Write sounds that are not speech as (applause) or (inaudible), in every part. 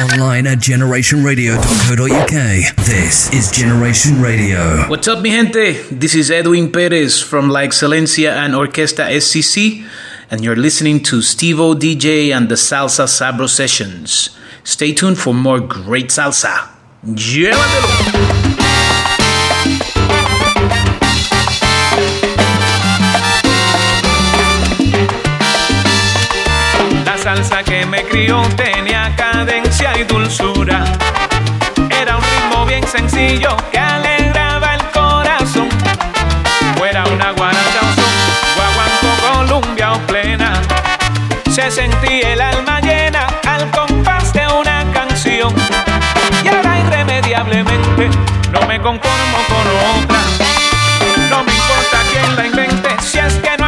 Online at generationradio.co.uk. This is Generation Radio. What's up, mi gente? This is Edwin Perez from La Excelencia and Orquesta SCC, and you're listening to Steve O DJ and the Salsa Sabro Sessions. Stay tuned for more great salsa. Llévatelo! salsa que me crió tenía cadencia y Era un ritmo bien sencillo que alegraba el corazón. Fuera una guaracha o son, guaguanco, Colombia o plena. Se sentía el alma llena al compás de una canción. Y ahora irremediablemente no me conformo con otra. No me importa quién la invente, si es que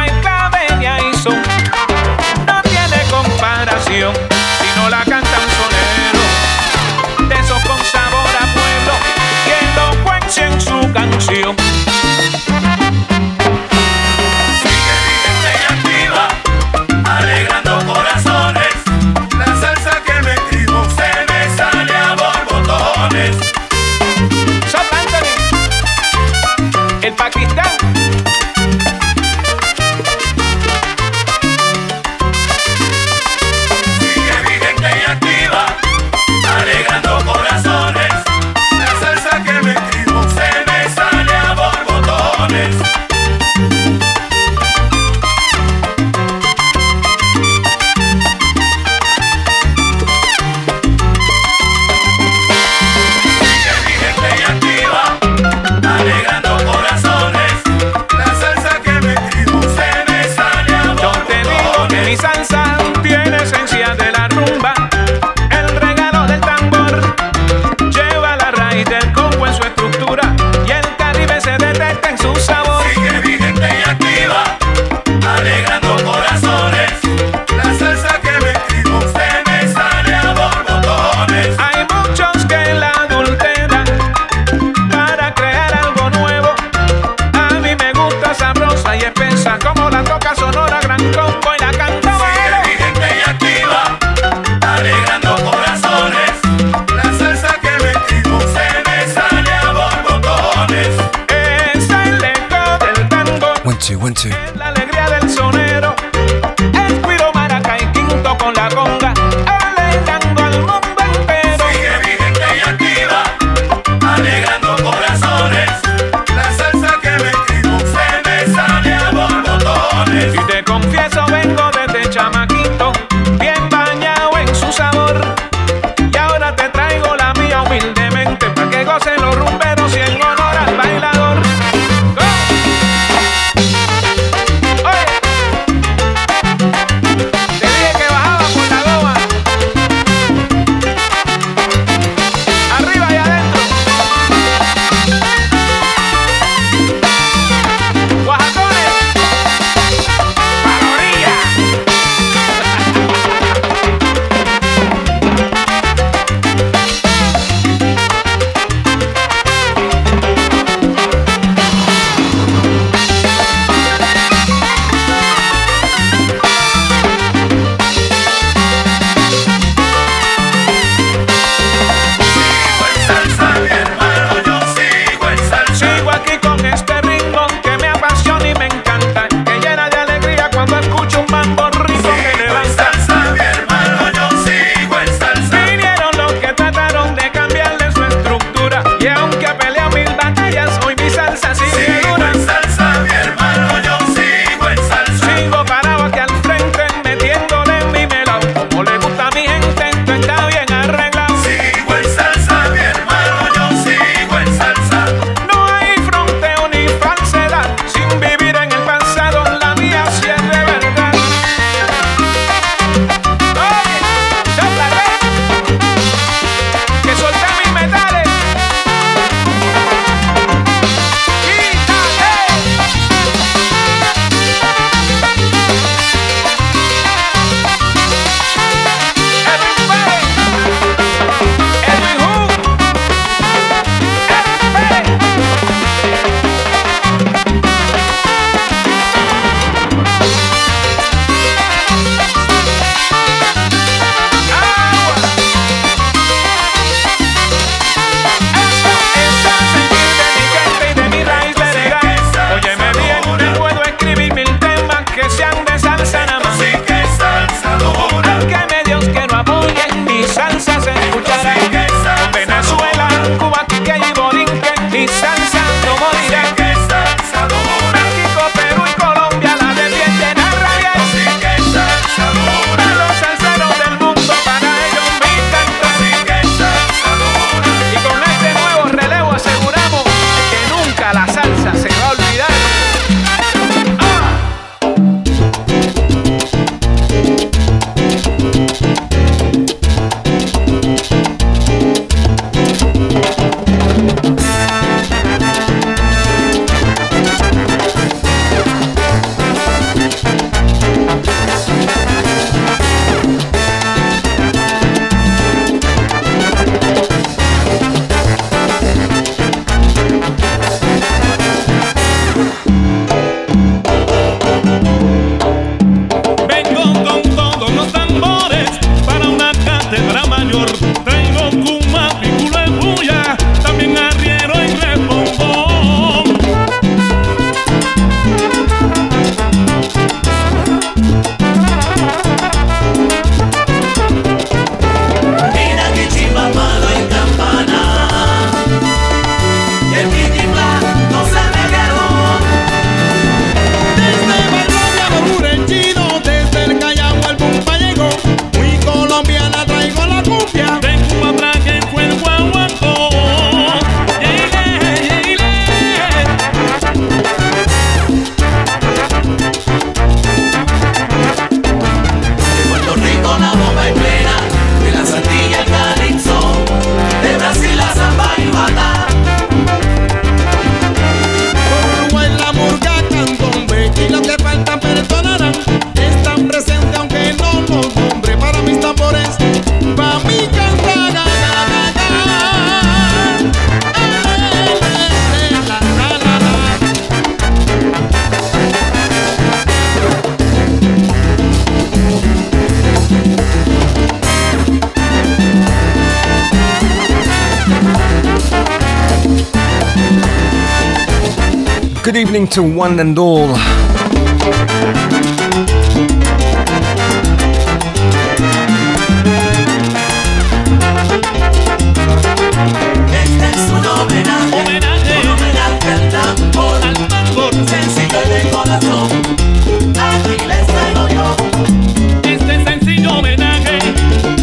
sencillo homenaje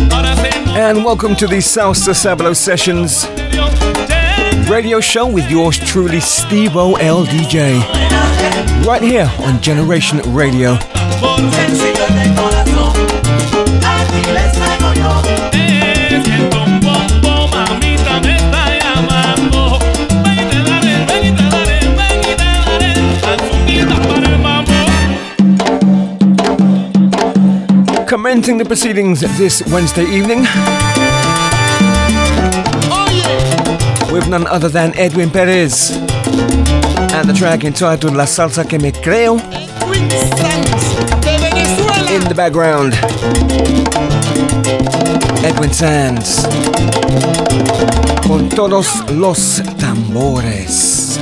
para hacer And welcome to the Salsa Sablo Sessions radio show with yours truly, Steve O L DJ right here on Generation Radio. Commenting the proceedings this Wednesday evening. Oh, With none other than Edwin Perez. And the track entitled La Salsa Que Me Creo in the background. Edwin Sands con todos los tambores.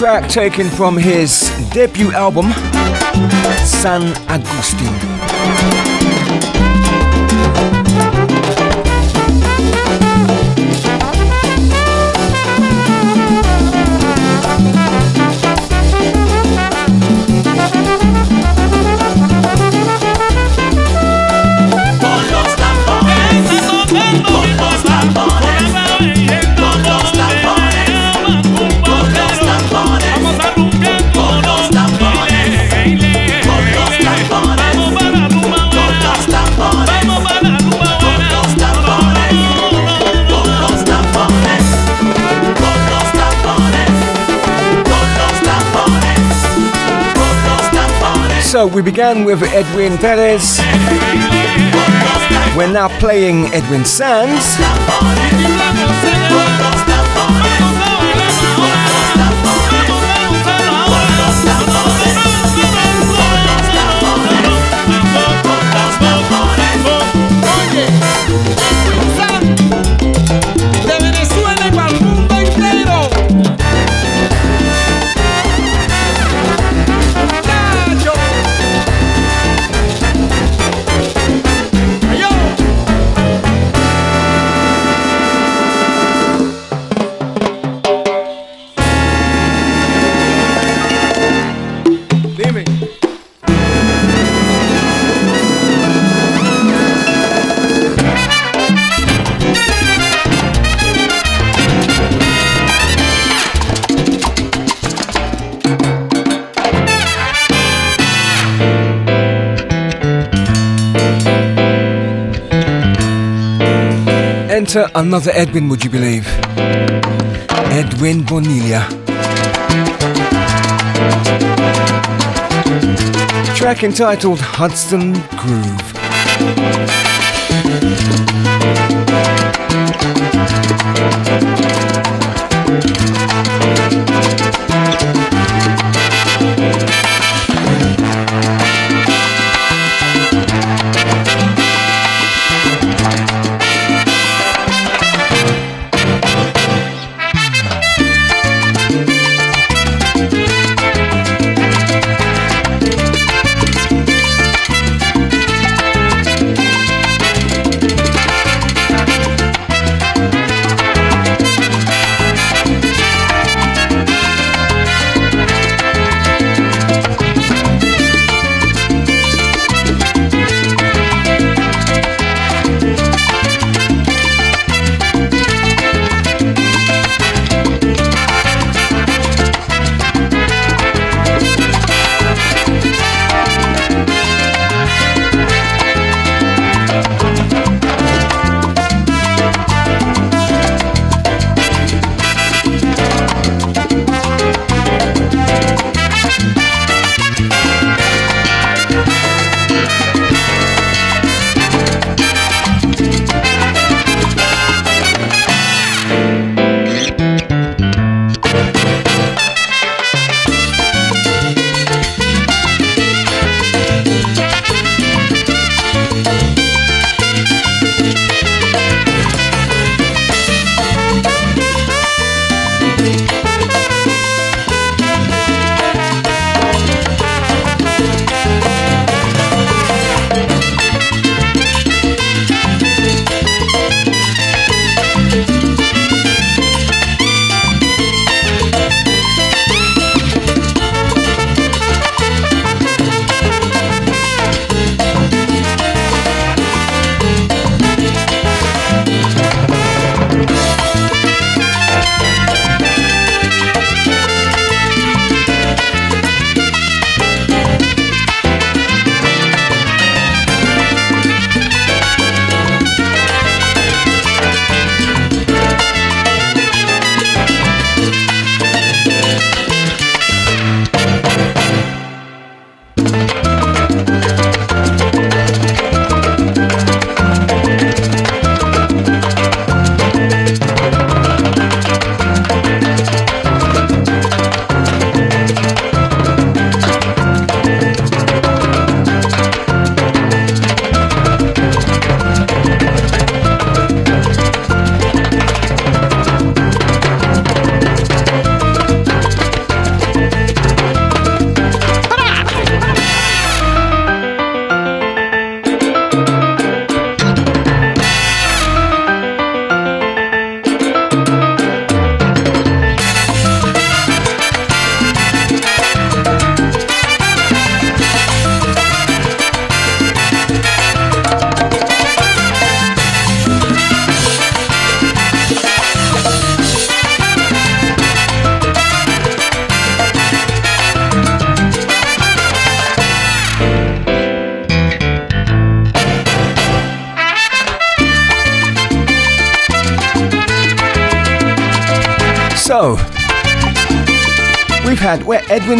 Track taken from his debut album, San Agustin. So we began with Edwin Perez. We're now playing Edwin Sands. Enter another Edwin, would you believe? Edwin Bonilla. Track entitled Hudson Groove.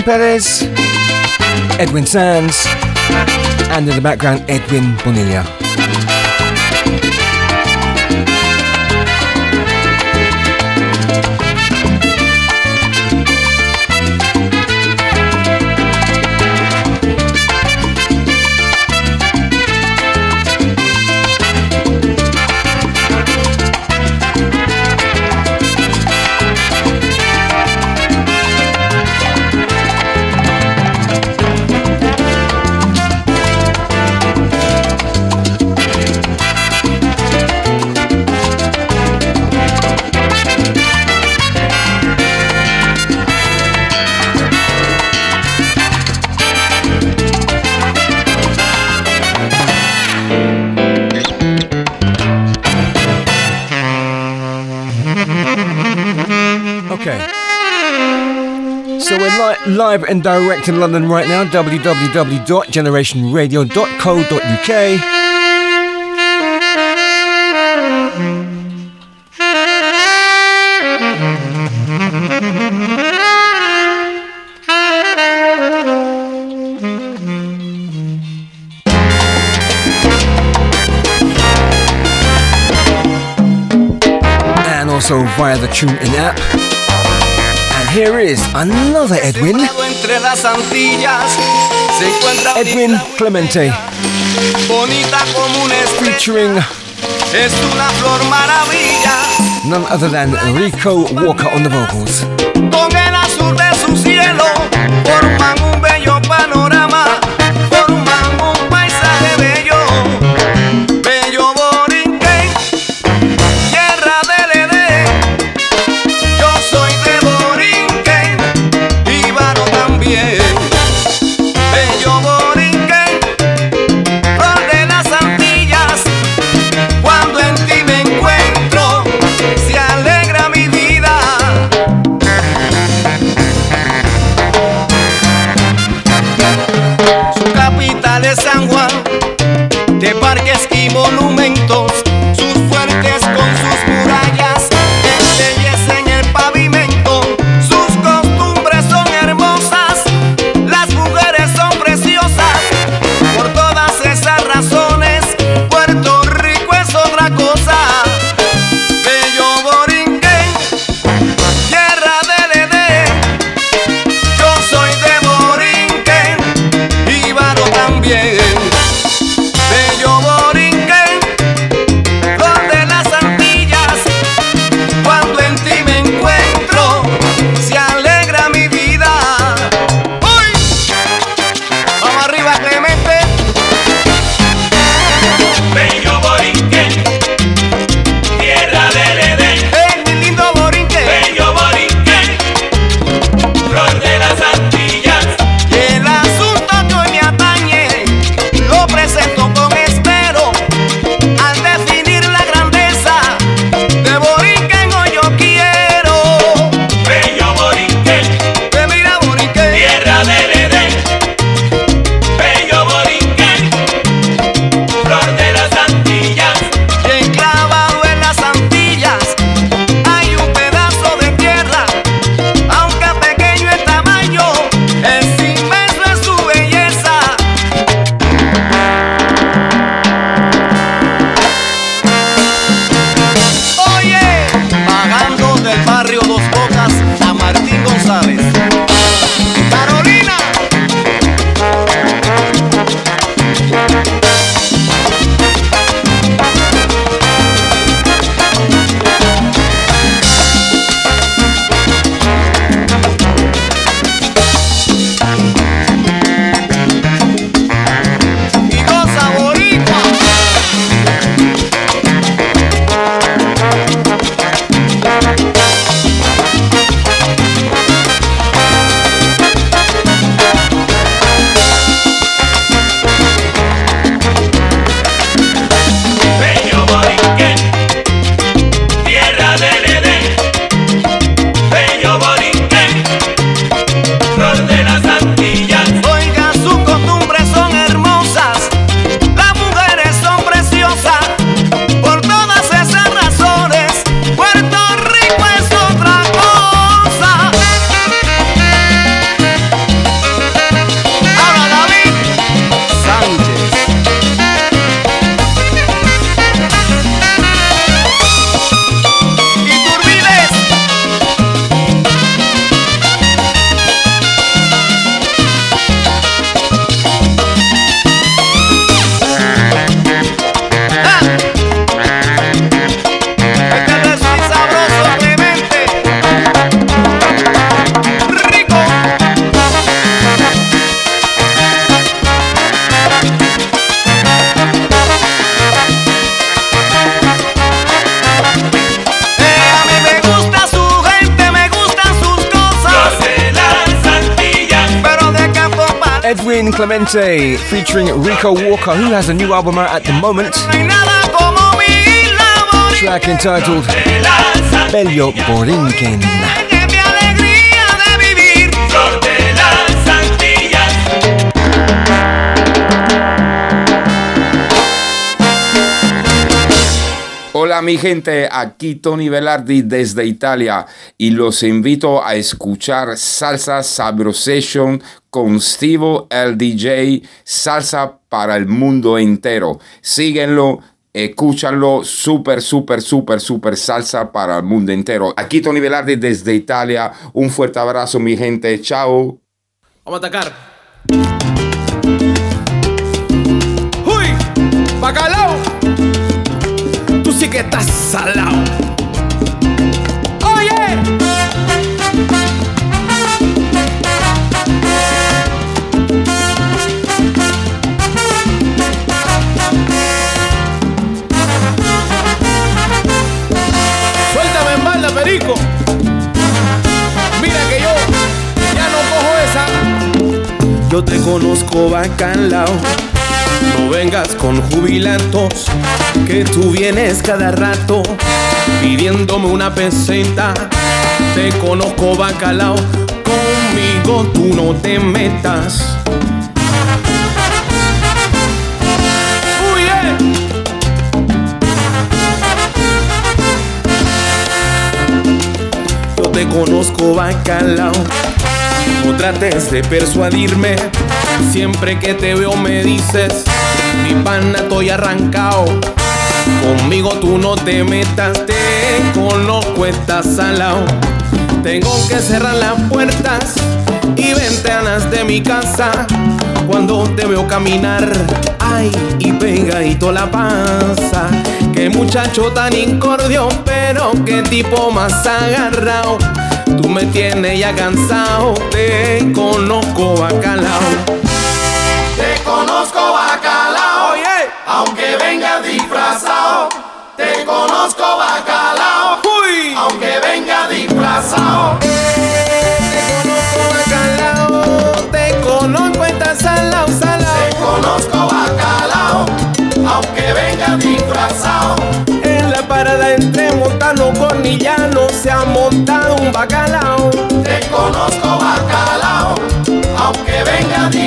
Perez, Edwin Sands, and in the background, Edwin Bonilla. Live and direct in London right now. www.generationradio.co.uk. And also via the TuneIn app. Here is another Edwin. Edwin Clemente. Featuring none other than Rico Walker on the vocals. Album at the moment. Track entitled Bello Borinquen. Hola mi gente, aquí Tony Velardi desde Italia y los invito a escuchar Salsa Sabrosation con Steve el DJ, salsa para el mundo entero. Síguenlo, escúchanlo, súper, súper, súper, súper salsa para el mundo entero. Aquí Tony Velardi desde Italia, un fuerte abrazo mi gente, chao. Vamos a atacar. ¡Uy! ¡Bacalao! Tú sí que estás salado. Yo te conozco bacalao. No vengas con jubilantos, que tú vienes cada rato pidiéndome una peseta. Te conozco bacalao, conmigo tú no te metas. Uy. Yo te conozco bacalao. No trates de persuadirme. Siempre que te veo me dices, mi pana estoy arrancado. Conmigo tú no te metas, te conozco, estás salao. Tengo que cerrar las puertas y ventanas de mi casa cuando te veo caminar. Ay, y pegadito la panza. Qué muchacho tan incordio, pero qué tipo más agarrado. Tú me tienes ya cansado, te conozco bacalao. Te conozco bacalao, Oye, aunque venga disfrazado. Te conozco bacalao, uy, aunque venga disfrazado. te conozco bacalao, te conozco estás salao, salao. Te conozco bacalao, aunque venga disfrazado. En la parada montado un bacalao. Te conozco bacalao, aunque venga Ay,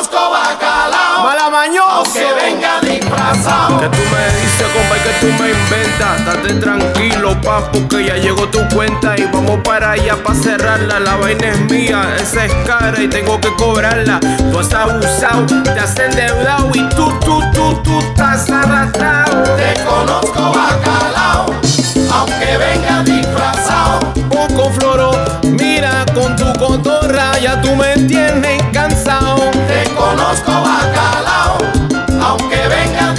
conozco bacalao, Malamañoso. aunque venga disfrazado. Que tú me dices, compa, y que tú me inventas. Date tranquilo, papu, que ya llegó tu cuenta. Y vamos para allá para cerrarla. La vaina es mía, esa es cara y tengo que cobrarla. Tú has abusado, te has endeudado. Y tú, tú, tú, tú estás arrastrado. Te conozco bacalao, aunque venga disfrazado. Poco floro, mira con tu cotorra. Ya tú me. Te conozco bacalao, aunque venga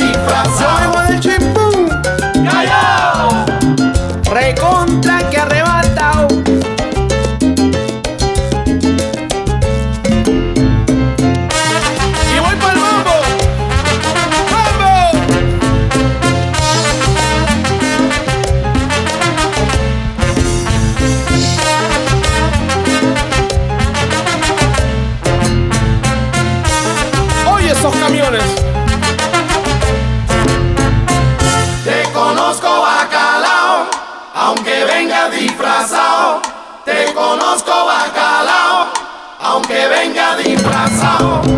coração.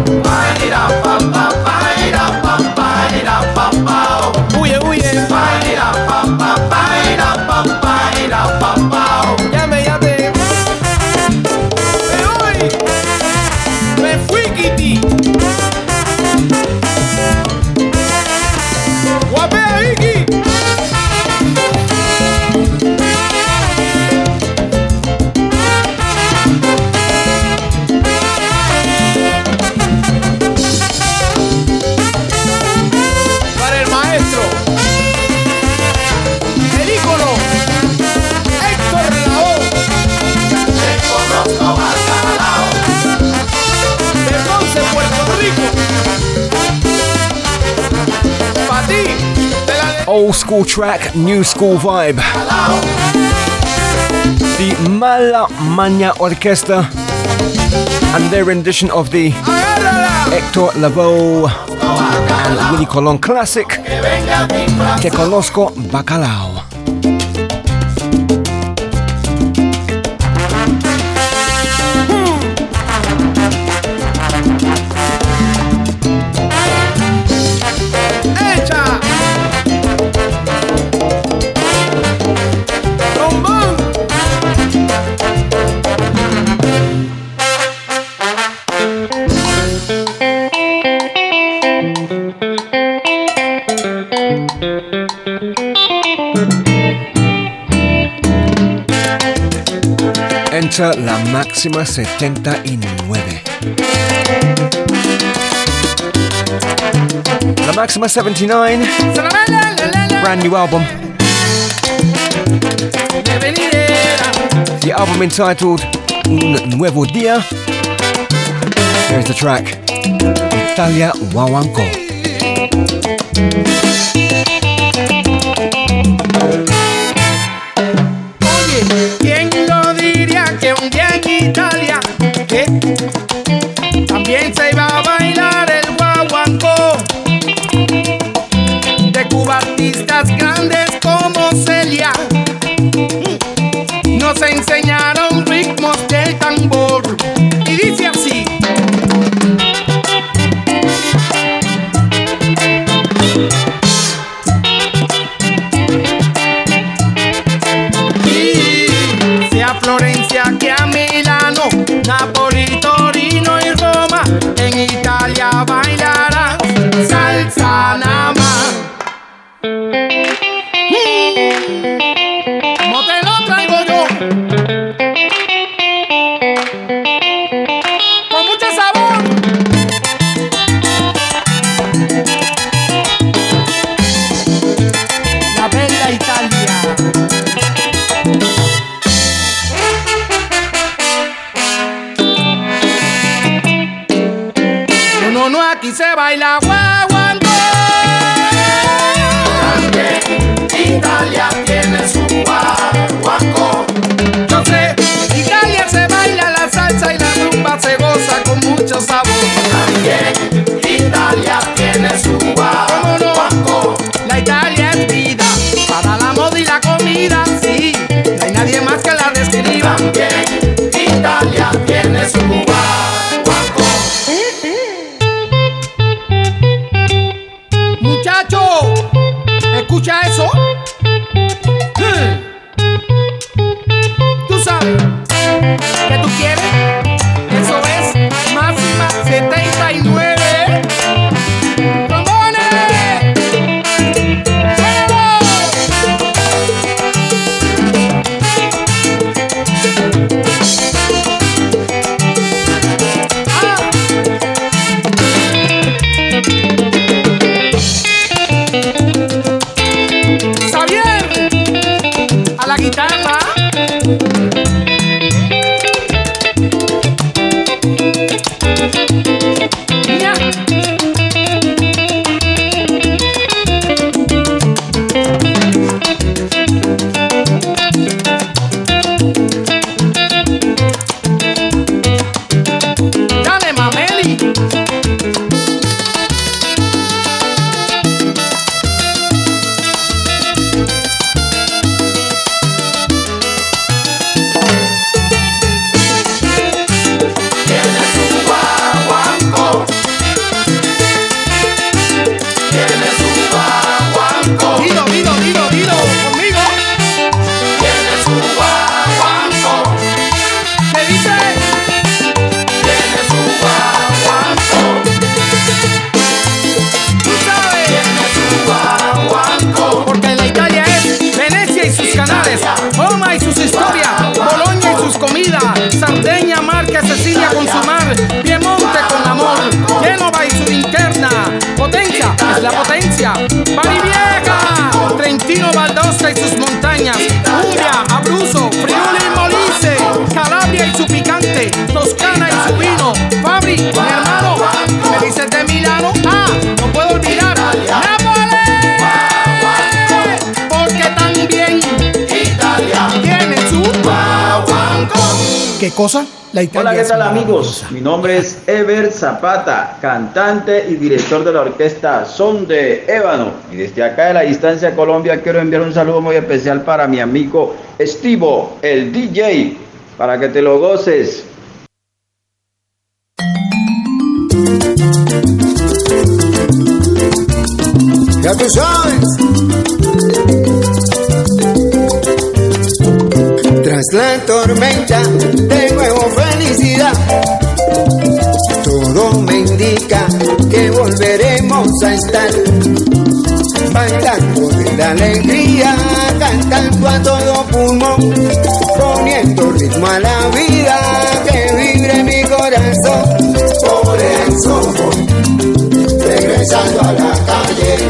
Track, new school vibe. The Mala Maña Orchestra and their rendition of the Hector Lavoe and Willy Colon classic Que Conozco Bacalao. alcanza la máxima 79. La máxima 79. Brand new album. The album entitled Un Nuevo Día. Here's the track Italia Huahuanco. Hola, ¿qué tal amigos? Mi nombre es Ever Zapata, cantante y director de la orquesta Son de Ébano. Y desde acá de la distancia Colombia quiero enviar un saludo muy especial para mi amigo Estivo, el DJ, para que te lo goces. Ya tú sabes. Tras la tormenta, de nuevo felicidad. Todo me indica que volveremos a estar bailando de la alegría, cantando a todo pulmón, poniendo ritmo a la vida que vibre mi corazón. Por eso voy regresando a la calle.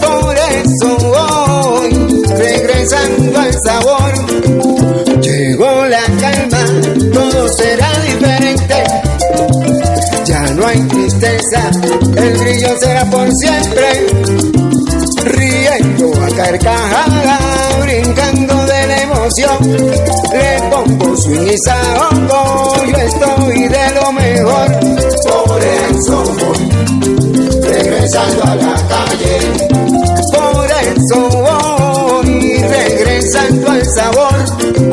Por eso voy regresando al sabor. Será diferente. Ya no hay tristeza, el brillo será por siempre. Riendo a carcajada, brincando de la emoción. Le pongo swing y yo estoy de lo mejor. Por eso voy regresando a la calle. Por eso voy regresando al sabor.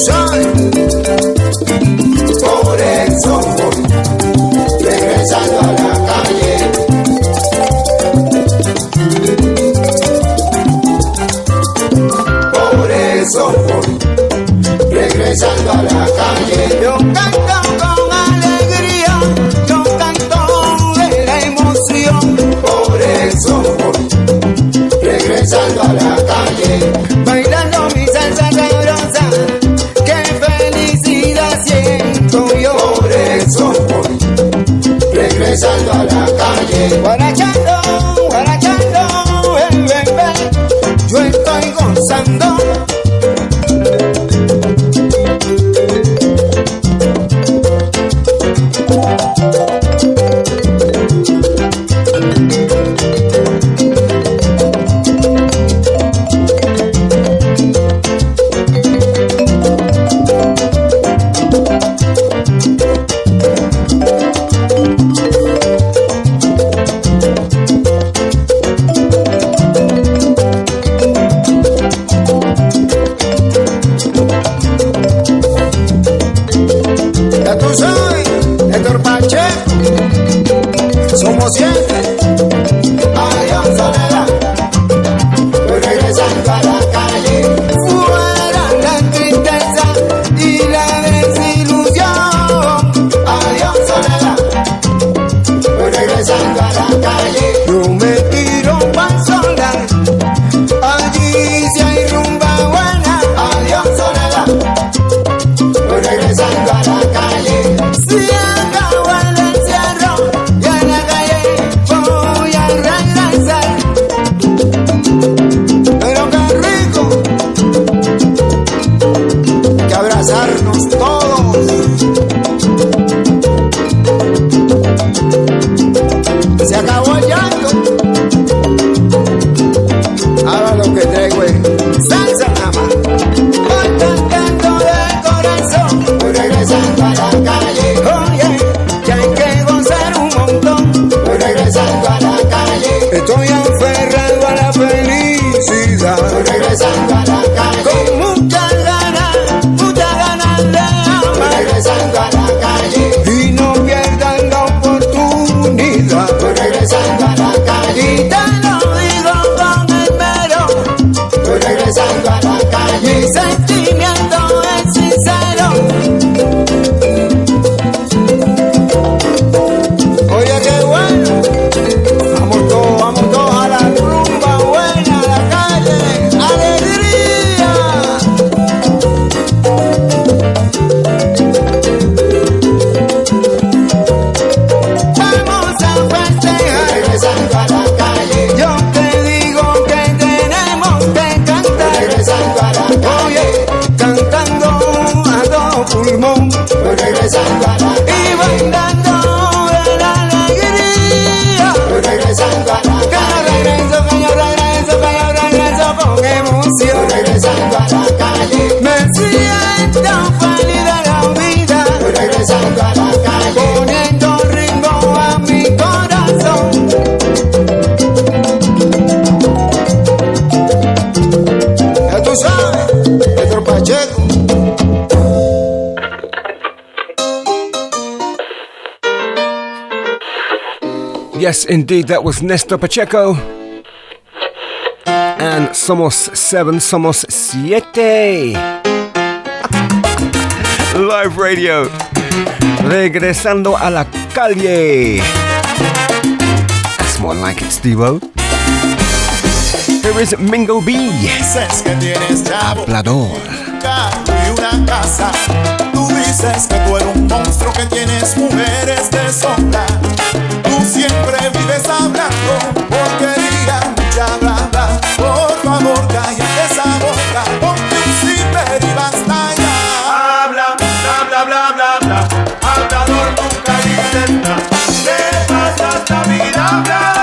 Por eso voy regresando a la calle. Por eso voy regresando a la calle. Yo canto con alegría, yo canto de la emoción. Por eso voy regresando a la calle. La Yes, indeed, that was Nestor Pacheco and Somos 7, Somos Siete. Live radio, regresando a la calle. That's more like it, Steve -O. Here is Mingo B. Dices Tú dices que tú eres un monstruo que tienes mujeres de sombra. vives hablando porquería, mucha blabla. Por favor, calla esa boca, ponte un zipper y basta ya. Habla, bla, bla, bla, bla, bla. Hablador nunca dice nada. Te pasas vida hablando.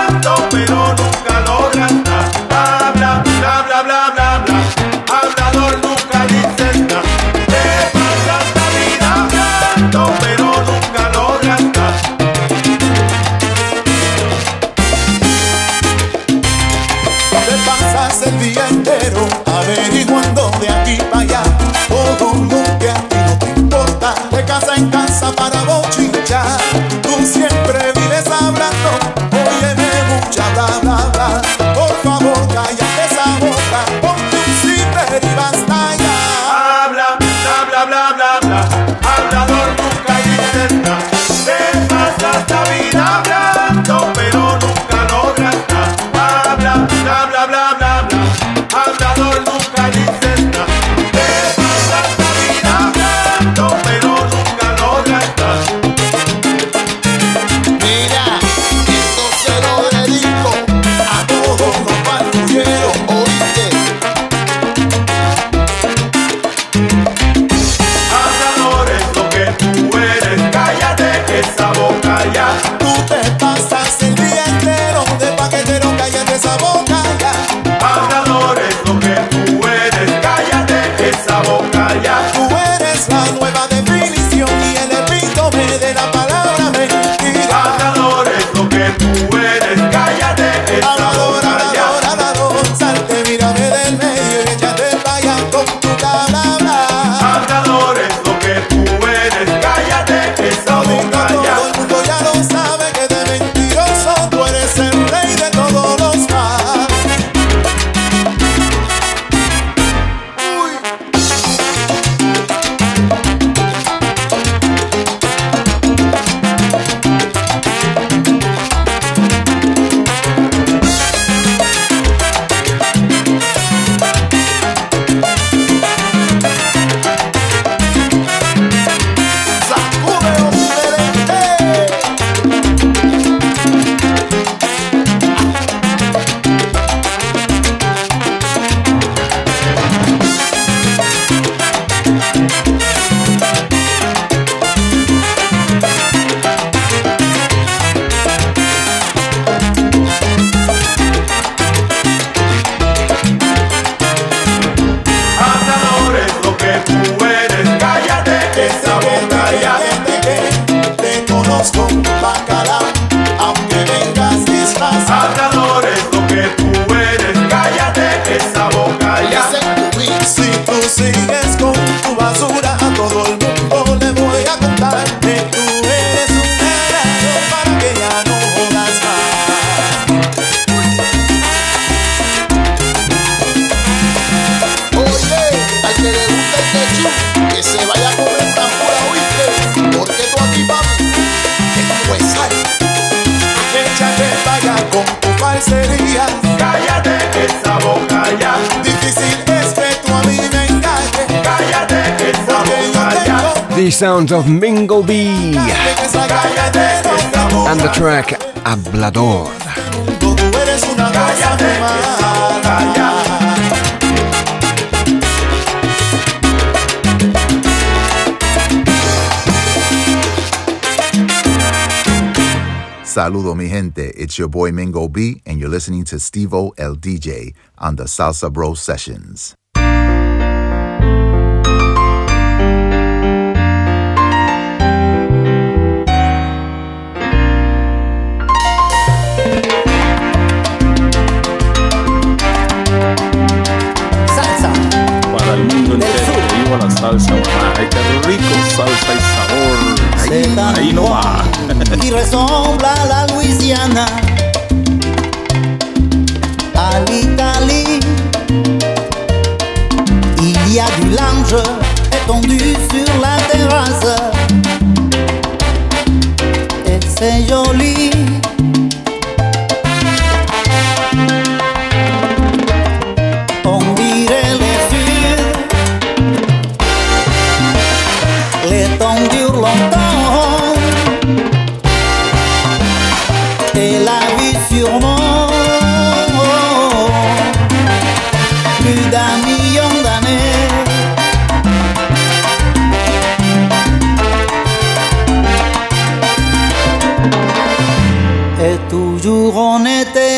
Saludo mi gente, it's your boy Mingo B, and you're listening to Stevo El DJ on the Salsa Bro Sessions. qui ressemble à la Louisiana, à l'Italie. Il y a du linge étendu sur toujours on était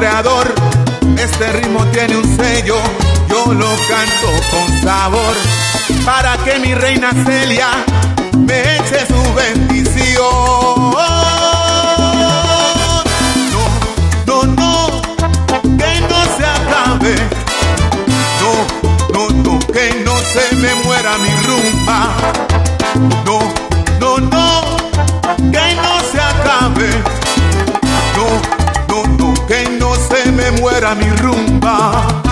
Este ritmo tiene un sello, yo lo canto con sabor. Para que mi reina Celia me eche su bendición. No, no, no, que no se acabe. No, no, no, que no se me muera mi rumba. muera mi rumba.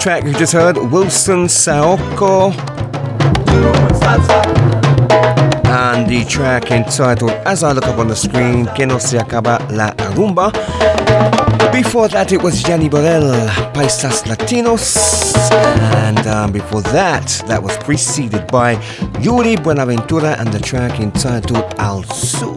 track you just heard, Wilson Saoko. And the track entitled As I Look Up on the Screen, Que No Se Acaba La Rumba. Before that, it was Jenny Borel, Paisas Latinos. And um, before that, that was preceded by Yuri Buenaventura and the track entitled Al Sur.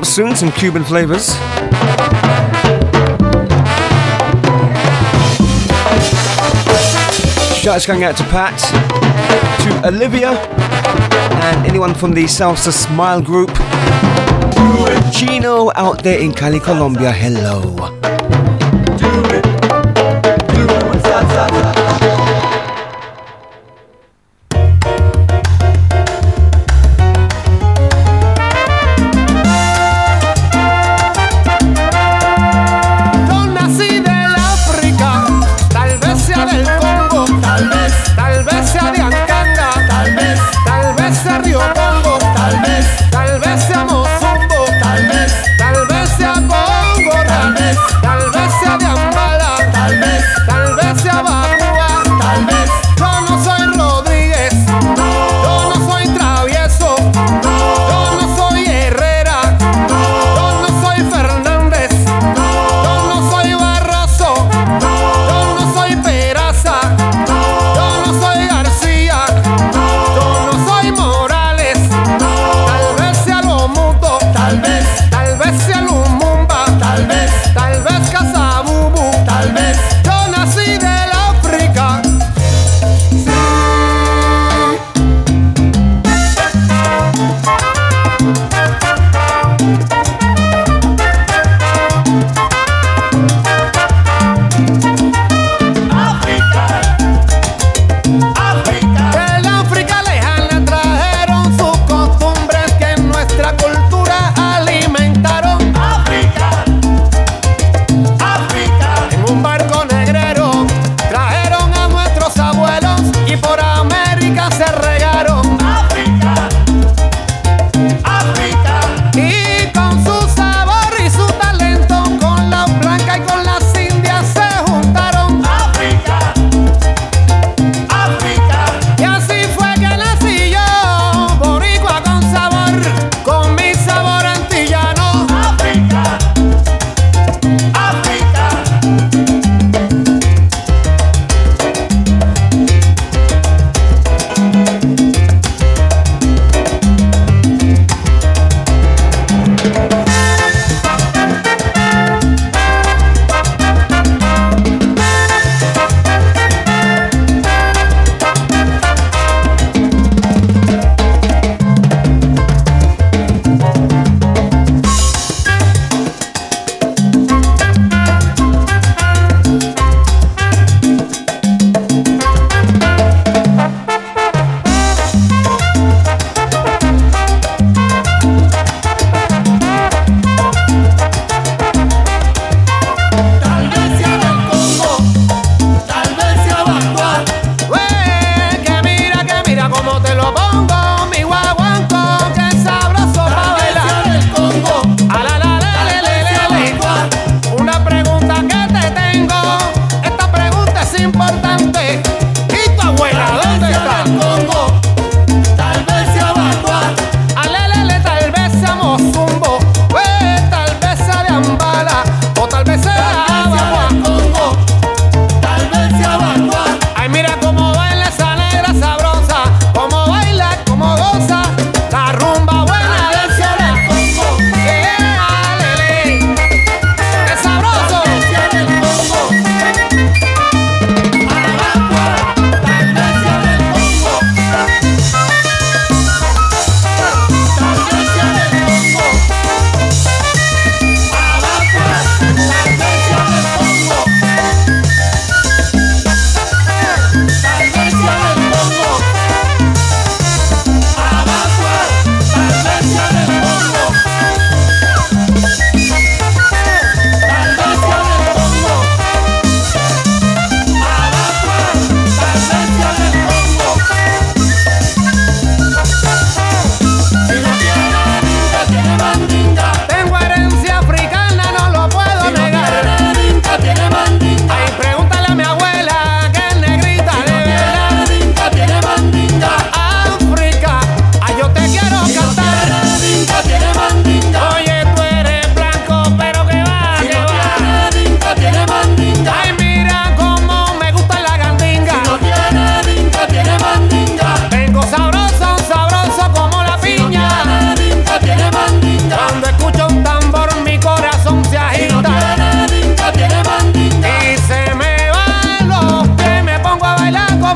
Up soon, some Cuban flavors. Shouts going out to Pat, to Olivia, and anyone from the Salsa Smile group. Chino out there in Cali, Colombia, hello.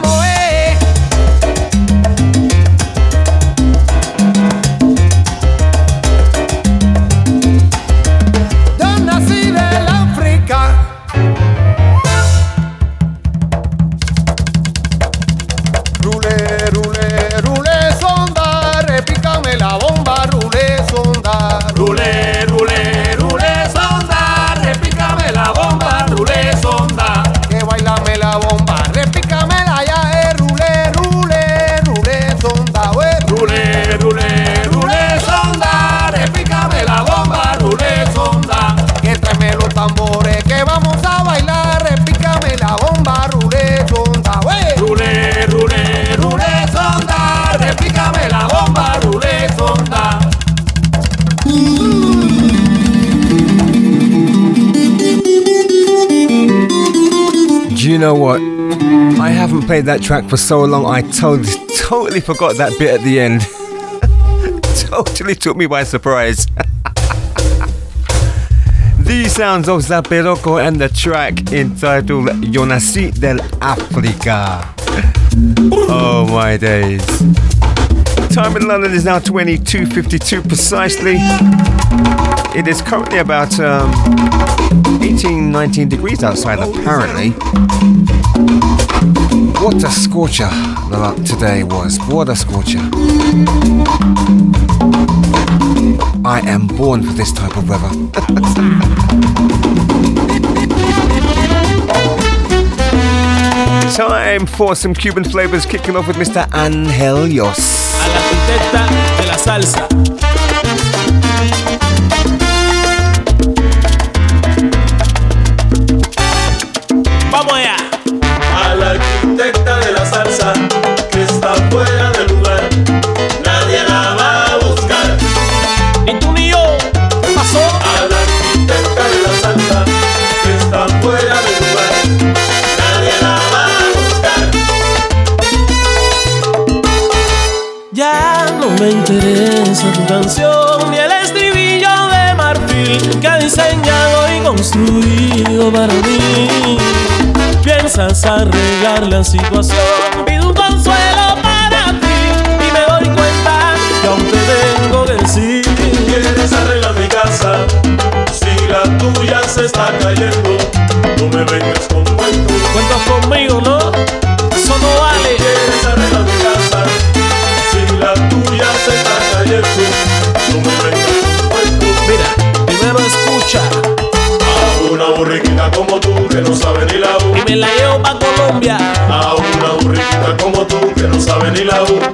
como played that track for so long, I totally, totally forgot that bit at the end. (laughs) totally took me by surprise. (laughs) the sounds of Zaperoco and the track entitled Yo Nací del África. Oh my days. Time in London is now 22.52 precisely. It is currently about um, 18, 19 degrees outside, apparently. What a scorcher the uh, lot today was. What a scorcher. I am born for this type of weather. (laughs) Time for some Cuban flavors, kicking off with Mr. Angel Yos. Tu canción ni el estribillo de marfil que ha diseñado y construido para mí. Piensas arreglar la situación, pido un consuelo para ti y me doy cuenta que aún te tengo que decir. ¿Quieres arreglar mi casa? Si la tuya se está cayendo, no me vengas con cuentos. Cuentas conmigo, ¿no? No sabe ni la U. Y me la llevo pa' Colombia. A una burriquita como tú que no sabe ni la U.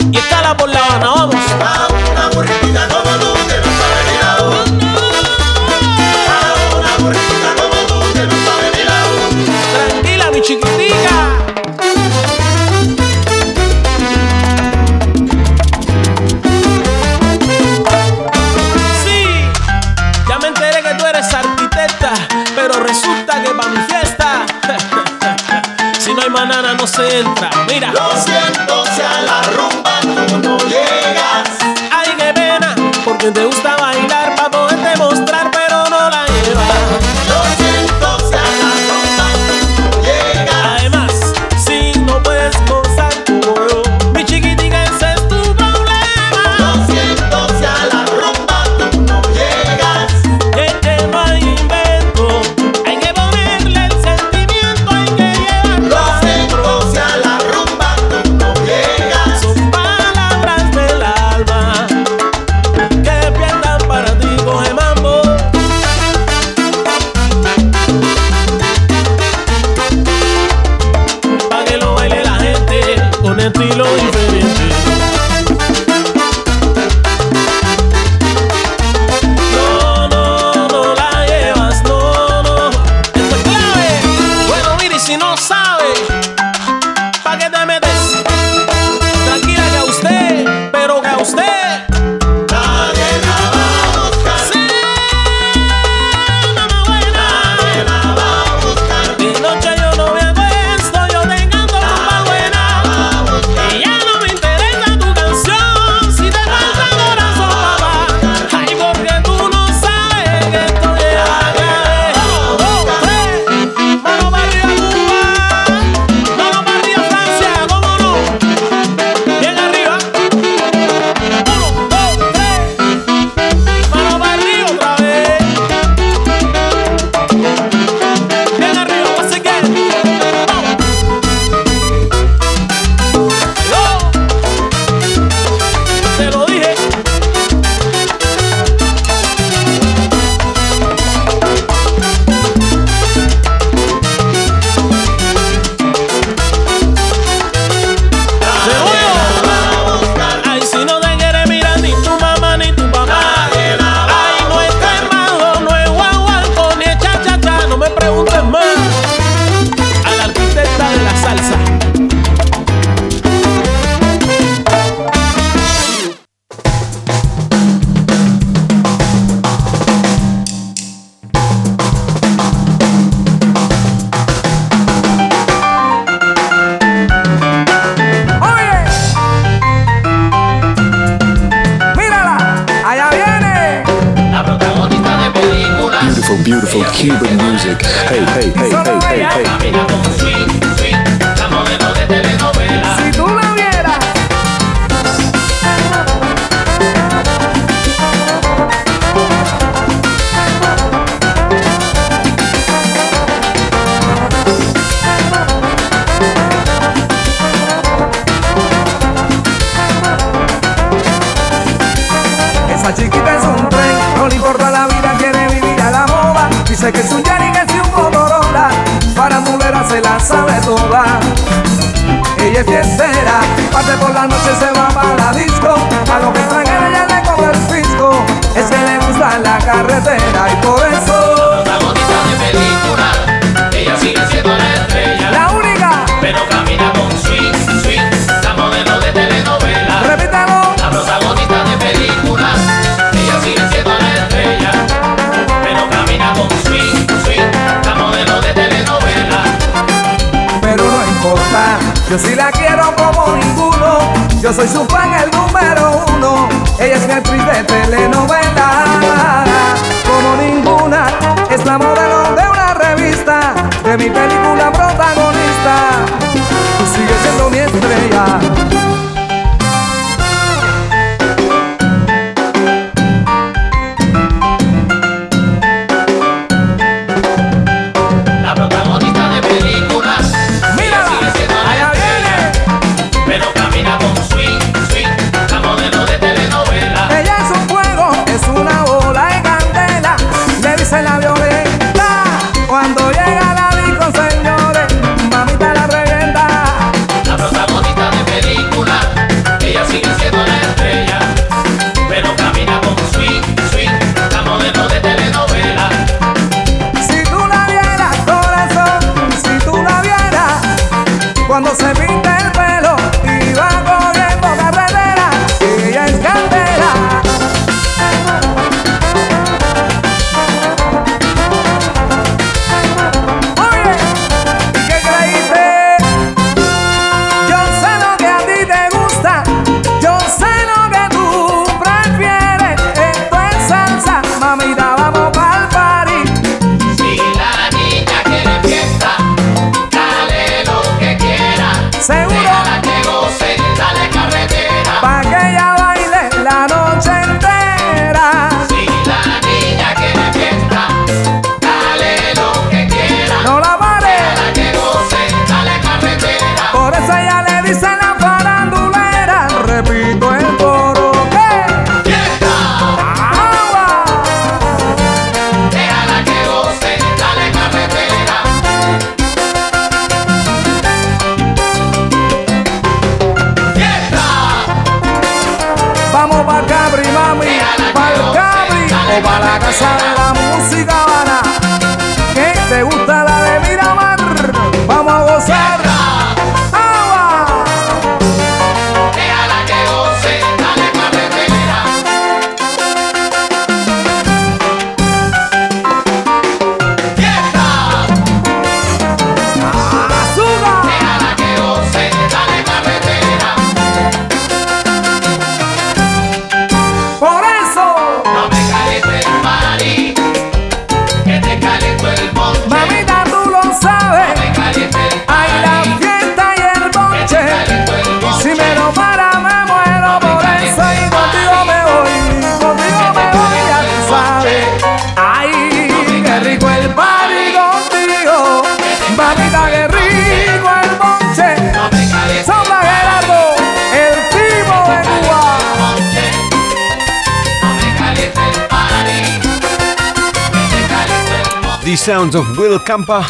sounds of Will Campa.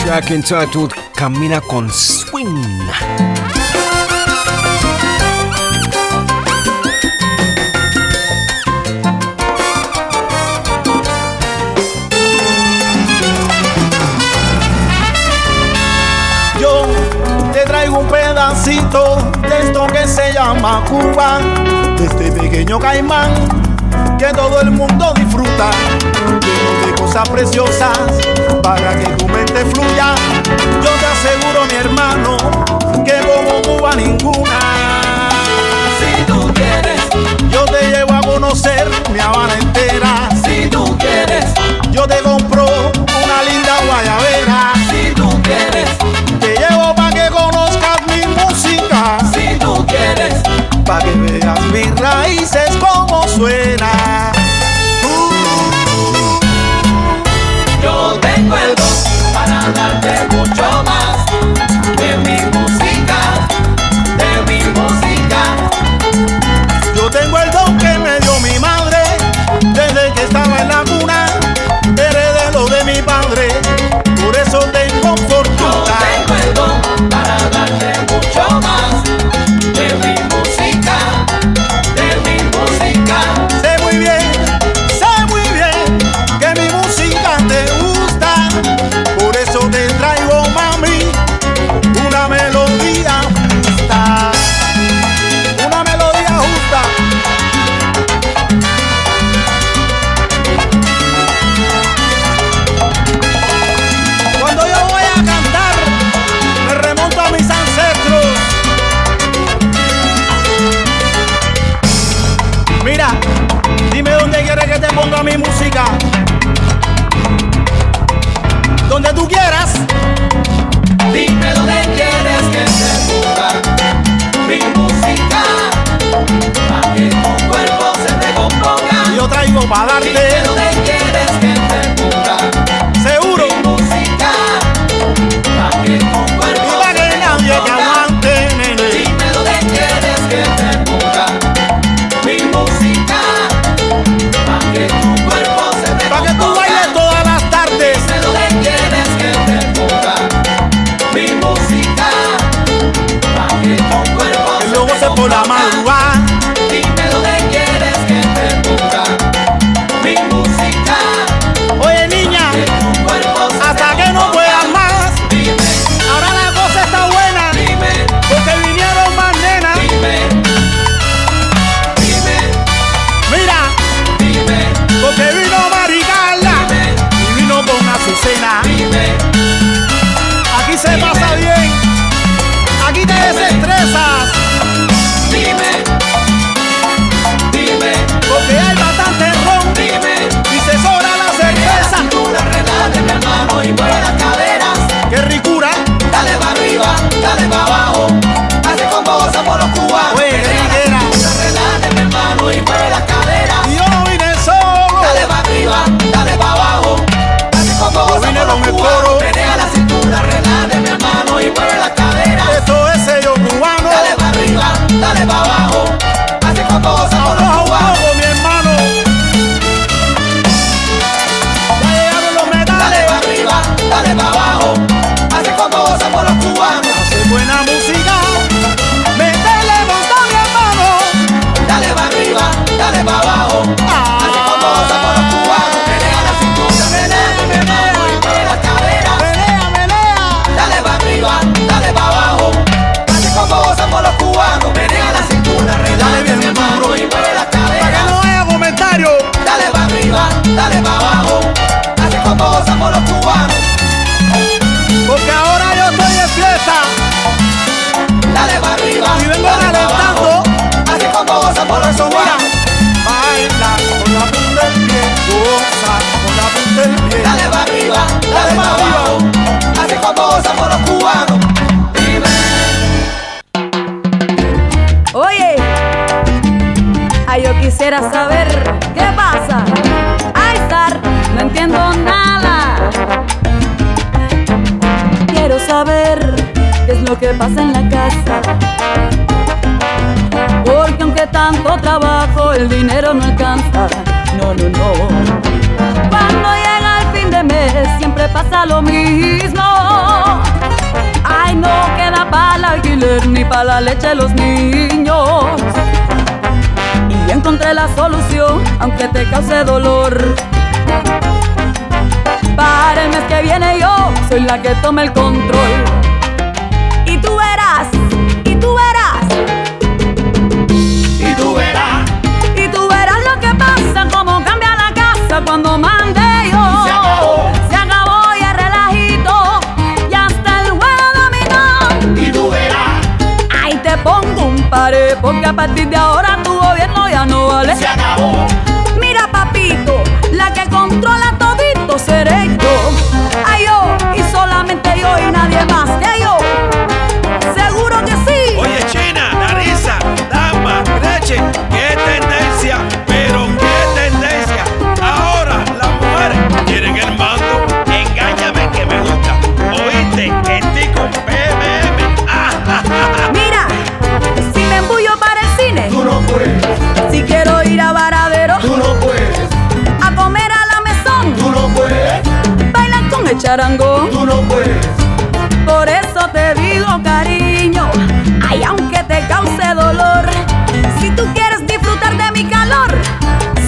Track entitled Camina con Swing. Yo te traigo un pedacito de esto que se llama Cuba. Desde este pequeño caimán que todo el mundo disfruta, lleno de cosas preciosas para que tu mente fluya. Yo te aseguro, mi hermano, que como Cuba ninguna. para la leche de los niños. Y encontré la solución, aunque te cause dolor. Para el mes que viene yo soy la que toma el control. Y tú verás, y tú verás. Y tú verás. Y tú verás lo que pasa, cómo cambia la casa cuando más. porque a partir de ahora tu gobierno ya no vale. Se acabó. Mira, papito, la que controla todito seré charango. Tú no puedes. Por eso te digo, cariño, ay, aunque te cause dolor, si tú quieres disfrutar de mi calor,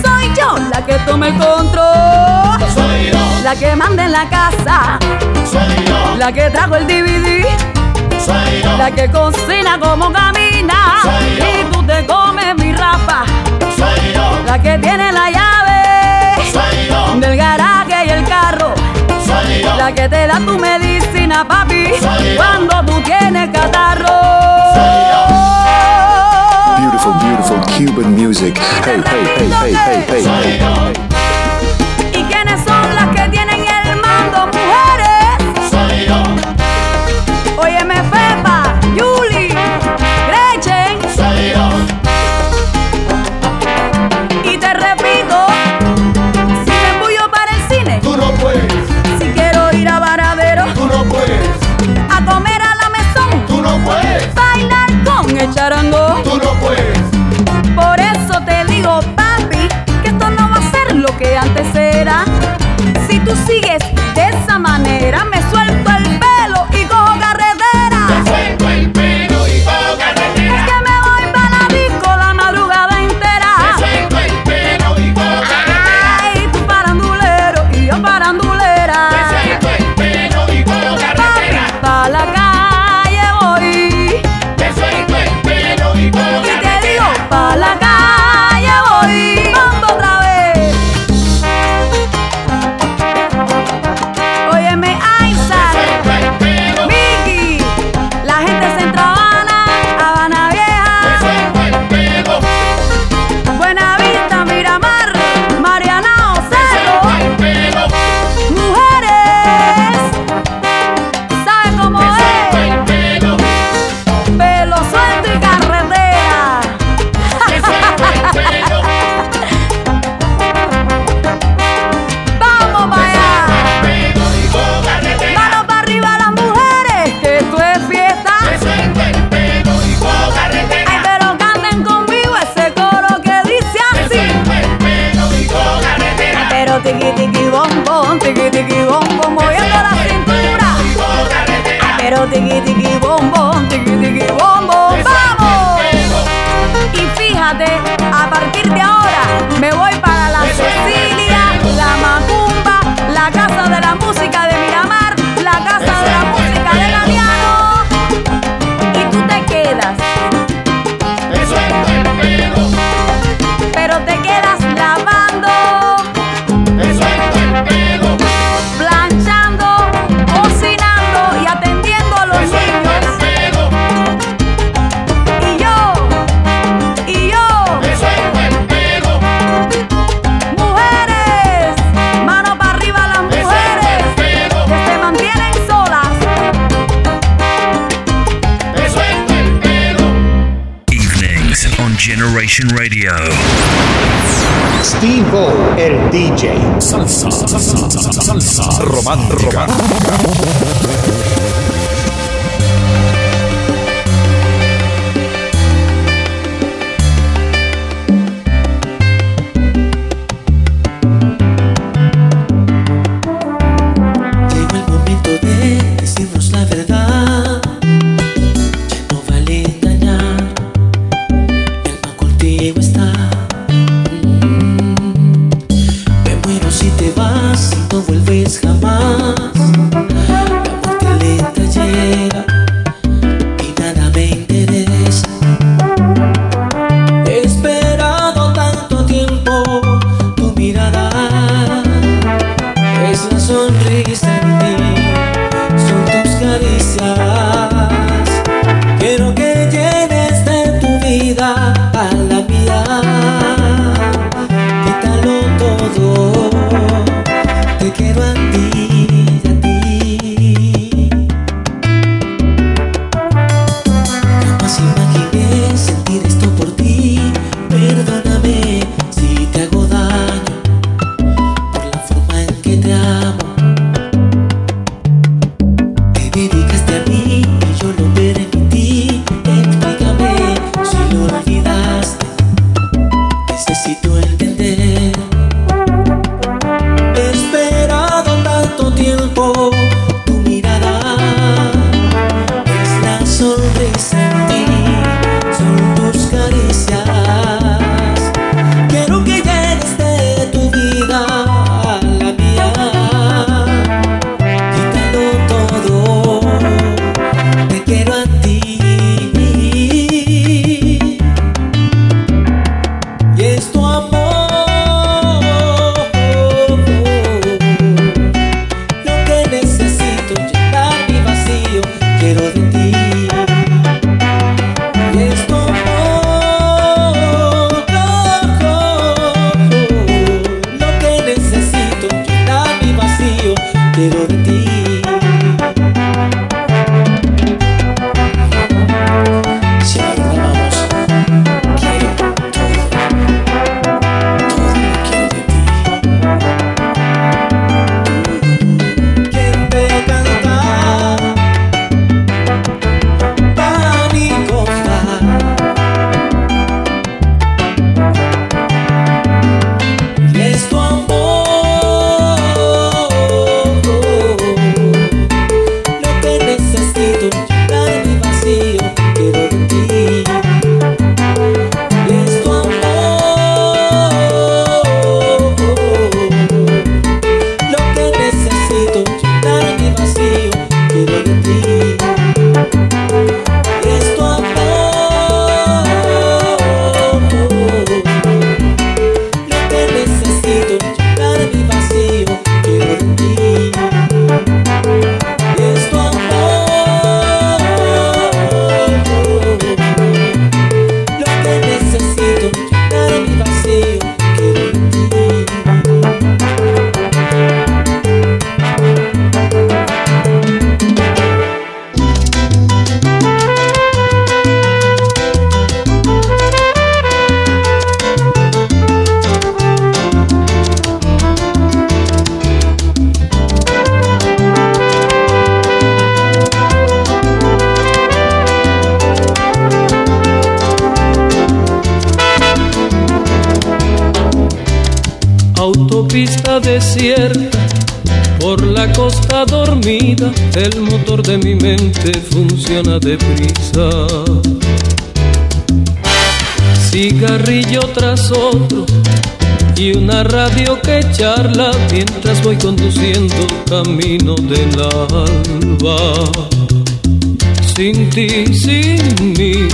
soy yo la que tome el control. Soy yo. La que manda en la casa. Soy yo. La que trajo el DVD. Soy yo. La que cocina como camina. Mira papi, cuando tú tienes catarro. Beautiful, beautiful Cuban music. Hey, hey, hey, hey, hey, hey. Radio. Steve O, el DJ. Salsa, salsa, salsa, salsa romántica. Sin mí,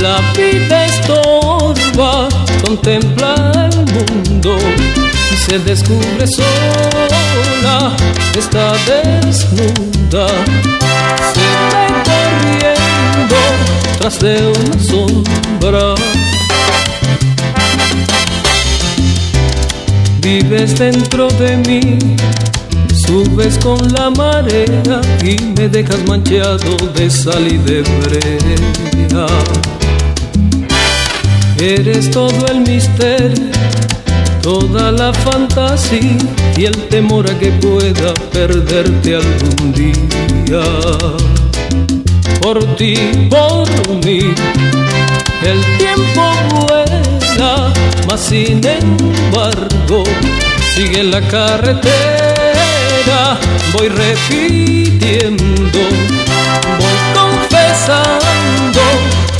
la vida estorba, contempla el mundo y se descubre sola, está desnuda, se ve corriendo tras de una sombra. Vives dentro de mí, subes con la marea y me dejas manchado de sal y de brea. Eres todo el misterio, toda la fantasía y el temor a que pueda perderte algún día. Por ti, por mí, el tiempo vuela, mas sin embargo sigue la carretera. Voy repitiendo, voy confesando,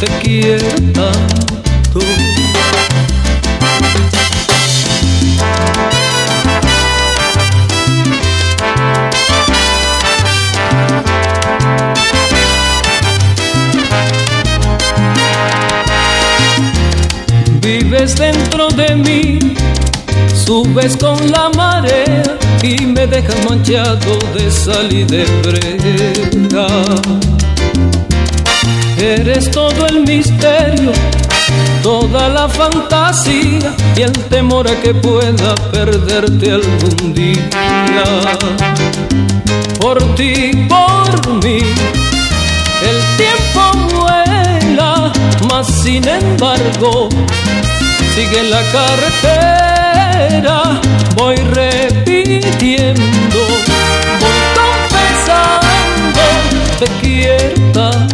te quiero tanto. Vives dentro de mí, subes con la marea y me dejan manchado de sal y de brega. Eres todo el misterio, toda la fantasía y el temor a que pueda perderte algún día. Por ti, por mí, el tiempo vuela, mas sin embargo sigue la carretera voy repitiendo, voy confesando, te quiero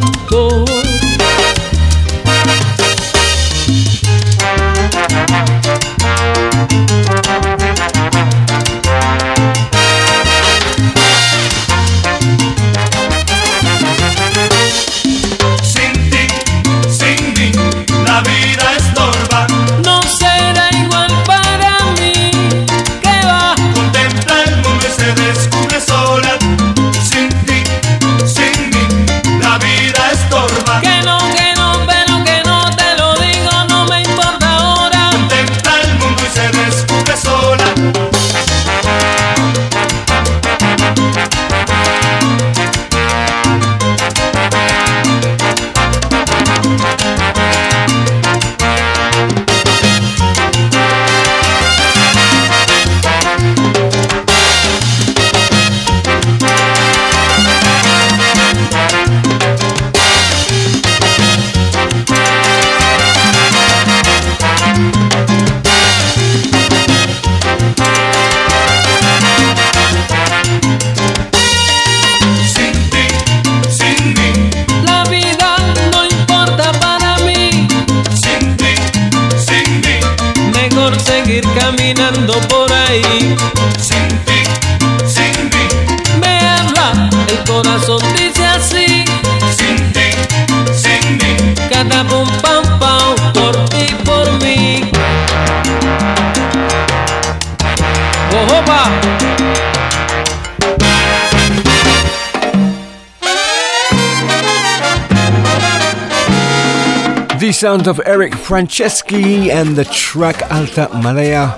sound of Eric Franceschi and the track Alta Marea.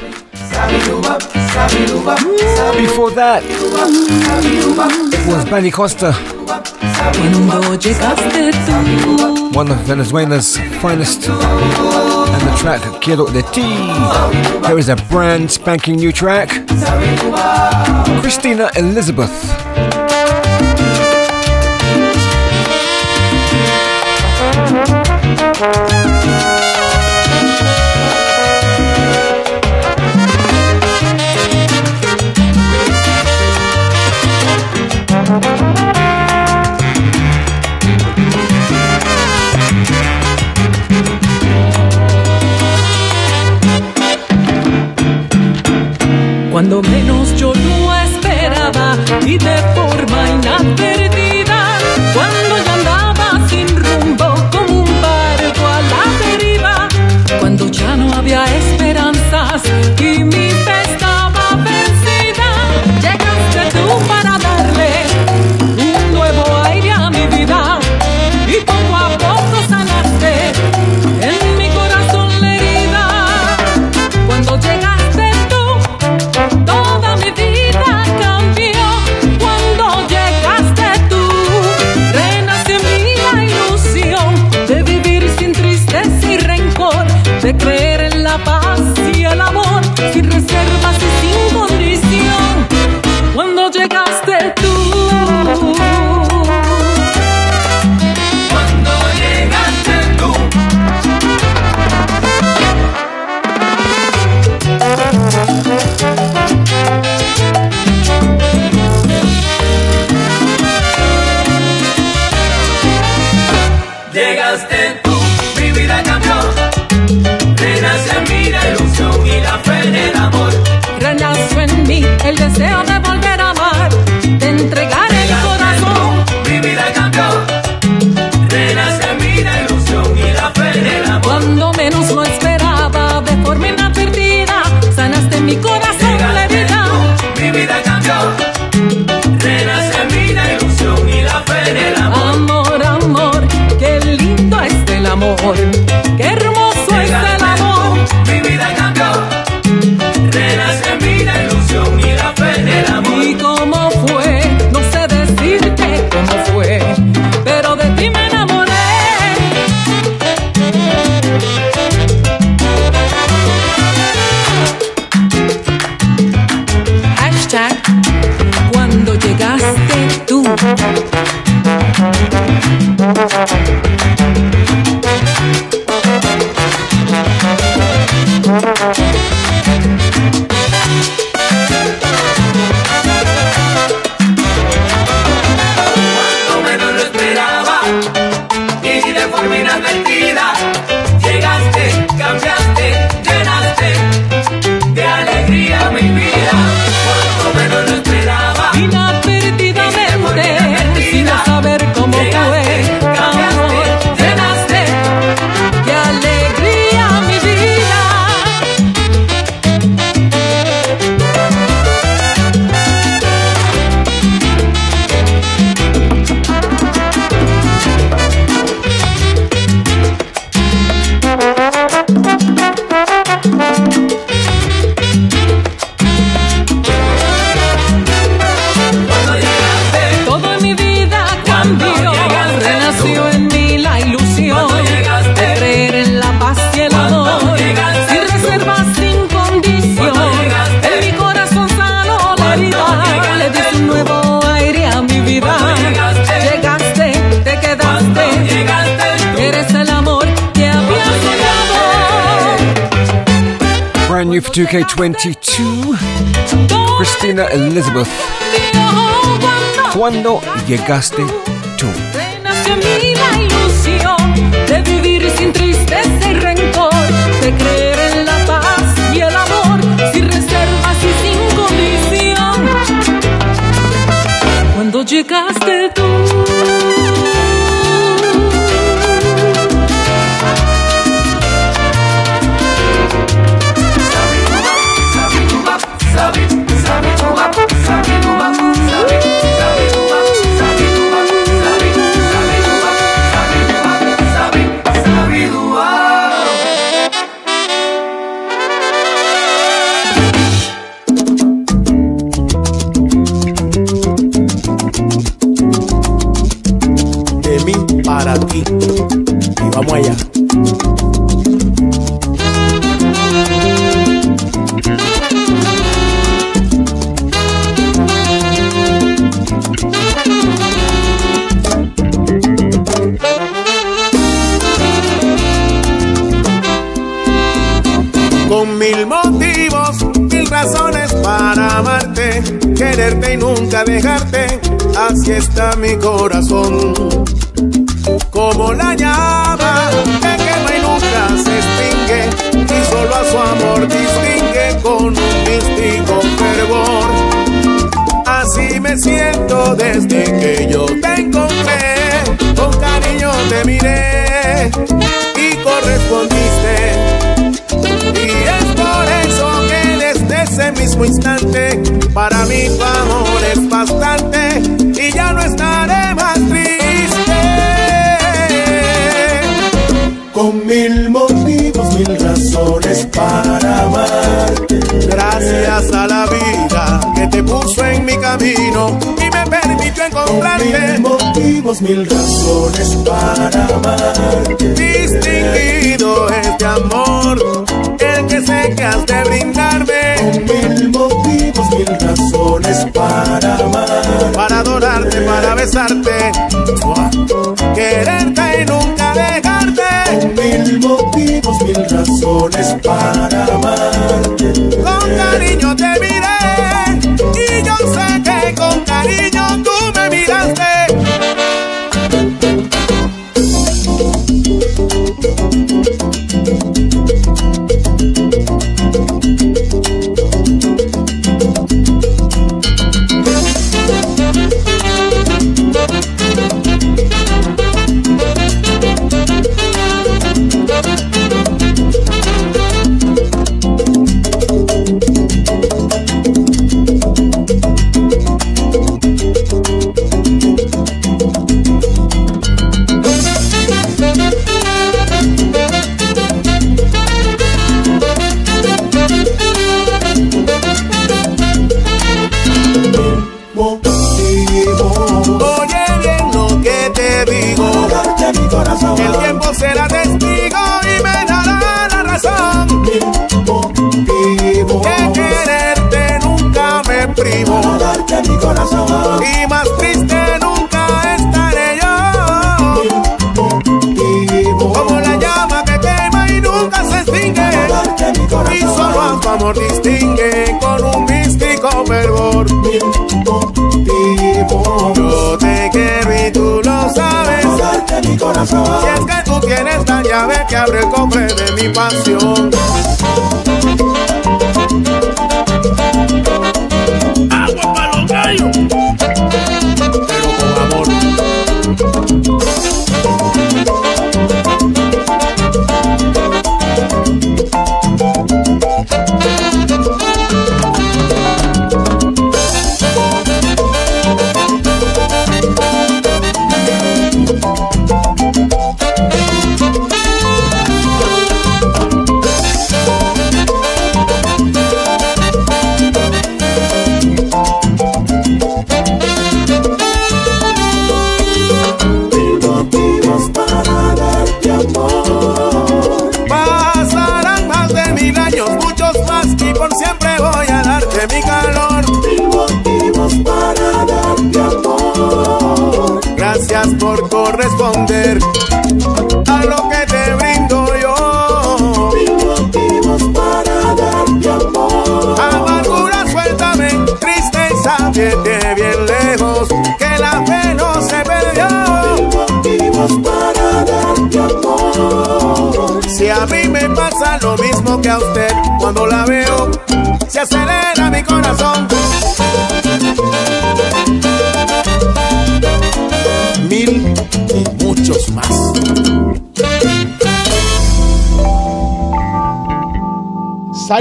Before that, was Benny Costa, one of Venezuela's finest, and the track Quiero de Ti. Here is a brand spanking new track Christina Elizabeth. 2K22. Christina Elizabeth. Cuando llegaste tú. La ilusión de vivir sin tristeza y rencor, de creer en la paz y el amor, sin reservas y sin condición. Cuando llegaste así está mi corazón. Como la llama que quema y nunca se extingue, y solo a su amor distingue con un místico fervor. Así me siento desde que yo te encontré, con cariño te miré y correspondiste. Mismo instante, para mí tu amor es bastante y ya no estaré más triste. Con mil motivos, mil razones para amarte. Gracias a la vida que te puso en mi camino y me permitió encontrarte. Con mil motivos, mil razones para amarte. Distinguido este amor, que sé que has de brindarme. Con mil motivos, mil razones para amar. Para adorarte, para besarte. Quererte y nunca dejarte. Con mil motivos, mil razones para amarte. Con cariño te miré y yo sé que con cariño abre el cofre de mi pasión.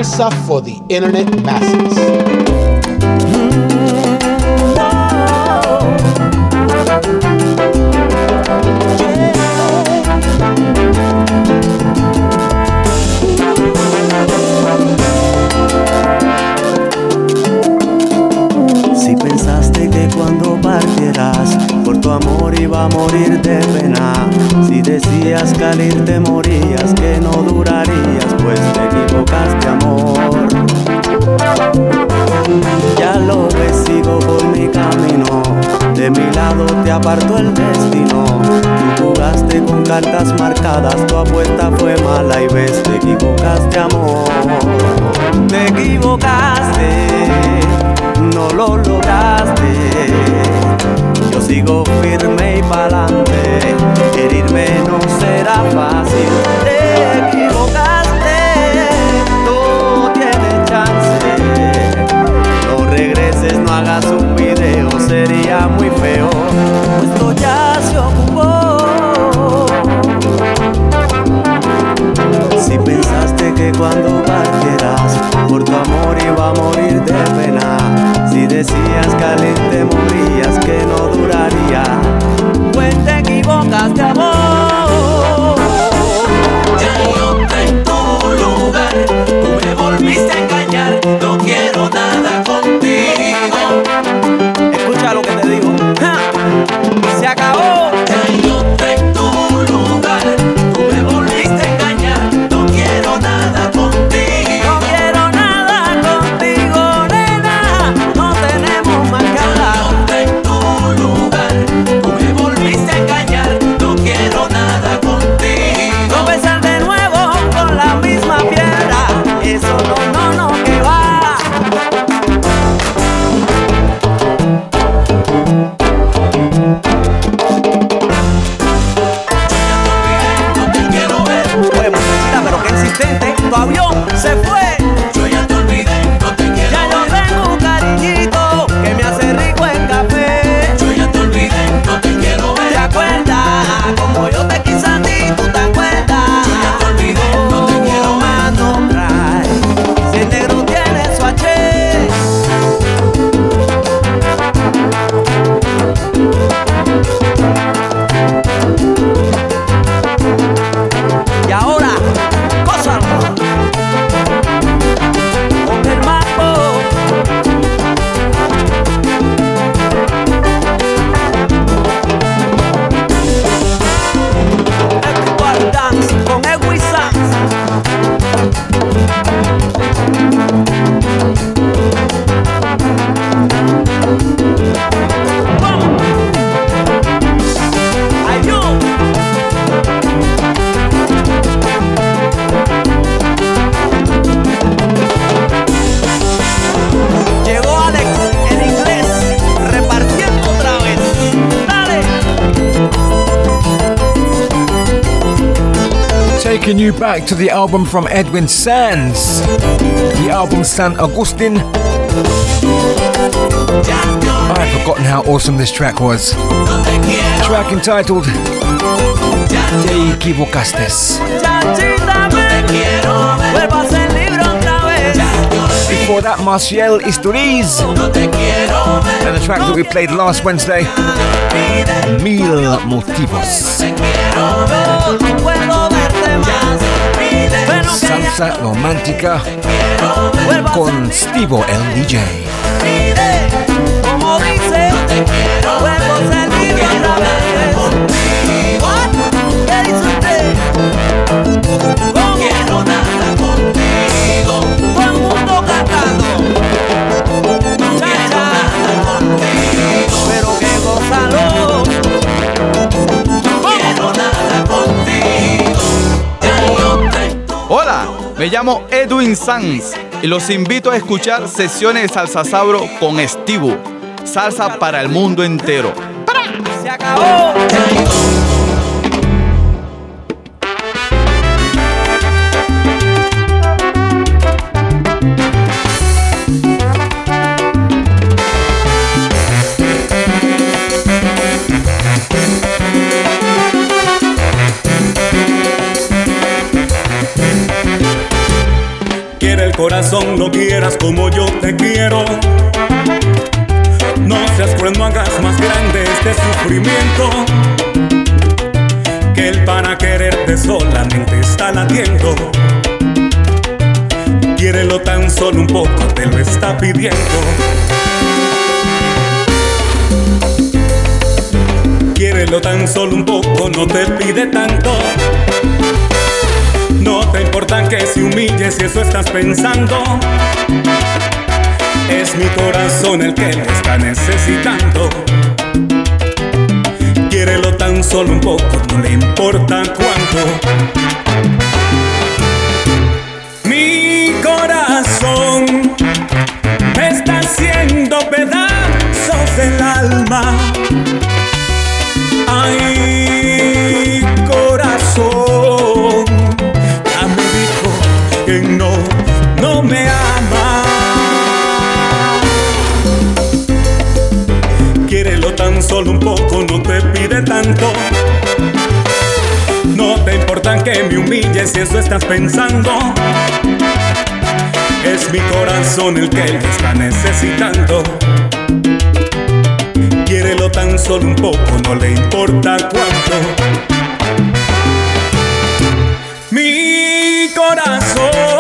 For the internet masses. Pensaste que cuando partieras por tu amor iba a morir de pena, si decías que al irte morías, que no durarías, pues te equivocaste amor. Ya lo ves, sigo por mi camino, de mi lado te apartó el destino. Tú jugaste con cartas marcadas, tu apuesta fue mala y ves, te equivocaste amor. Te equivocaste no lo lograste. Yo sigo firme y pa'lante, herirme no será fácil. Te equivocaste, no tienes chance. No regreses, no hagas un video, sería muy feo. Esto ya se ocupó. Si pensaste que cuando partieras por tu amor iba a morir de decías irte morías que no duraría, pues te equivocaste amor. Ya yo en tu lugar, tú me volviste a engañar, no quiero nada back to the album from Edwin Sands, the album San Agustin. I've forgotten how awesome this track was. Track entitled Te equivocaste. Before that, Marcial Isturiz. And the track that we played last Wednesday, Mil Motivos. Salsa romántica con Stivo el DJ. Como dice, vuelvo a me llamo Edwin Sanz y los invito a escuchar sesiones de Salsa Sabro con Estivo. Salsa para el mundo entero. Se acabó. Corazón, no quieras como yo te quiero. No seas cruel, no hagas más grande este sufrimiento. Que él para quererte solamente está latiendo. Quiérelo tan solo un poco, te lo está pidiendo. Quiérelo tan solo un poco, no te pide tanto. Te importa que se humille si eso estás pensando. Es mi corazón el que lo está necesitando. Quiérelo tan solo un poco, no le importa cuánto. Mi corazón me está haciendo pedazos el alma. Solo un poco, no te pide tanto. No te importa que me humilles si eso estás pensando. Es mi corazón el que lo está necesitando. Quiérelo tan solo un poco, no le importa cuánto. Mi corazón,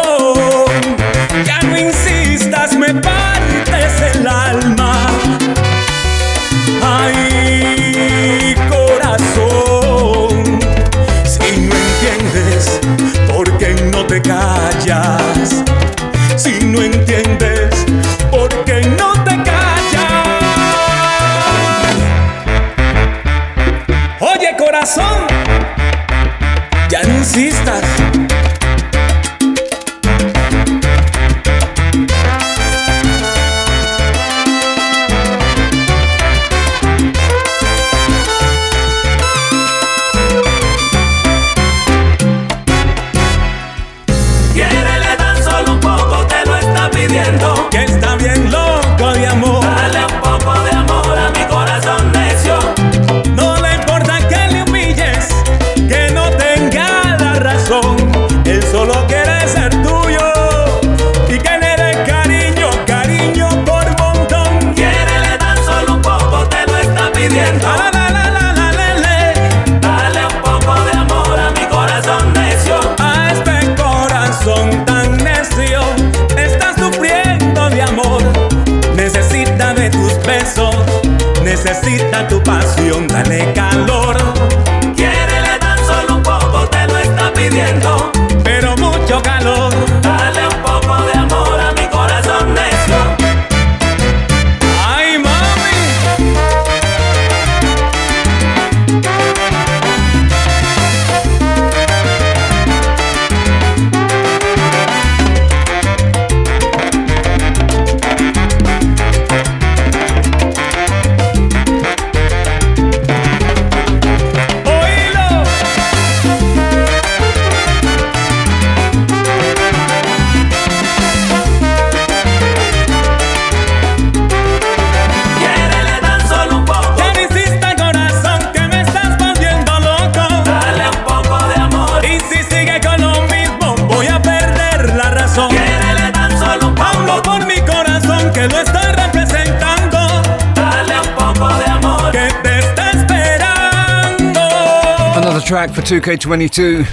The track for 2K22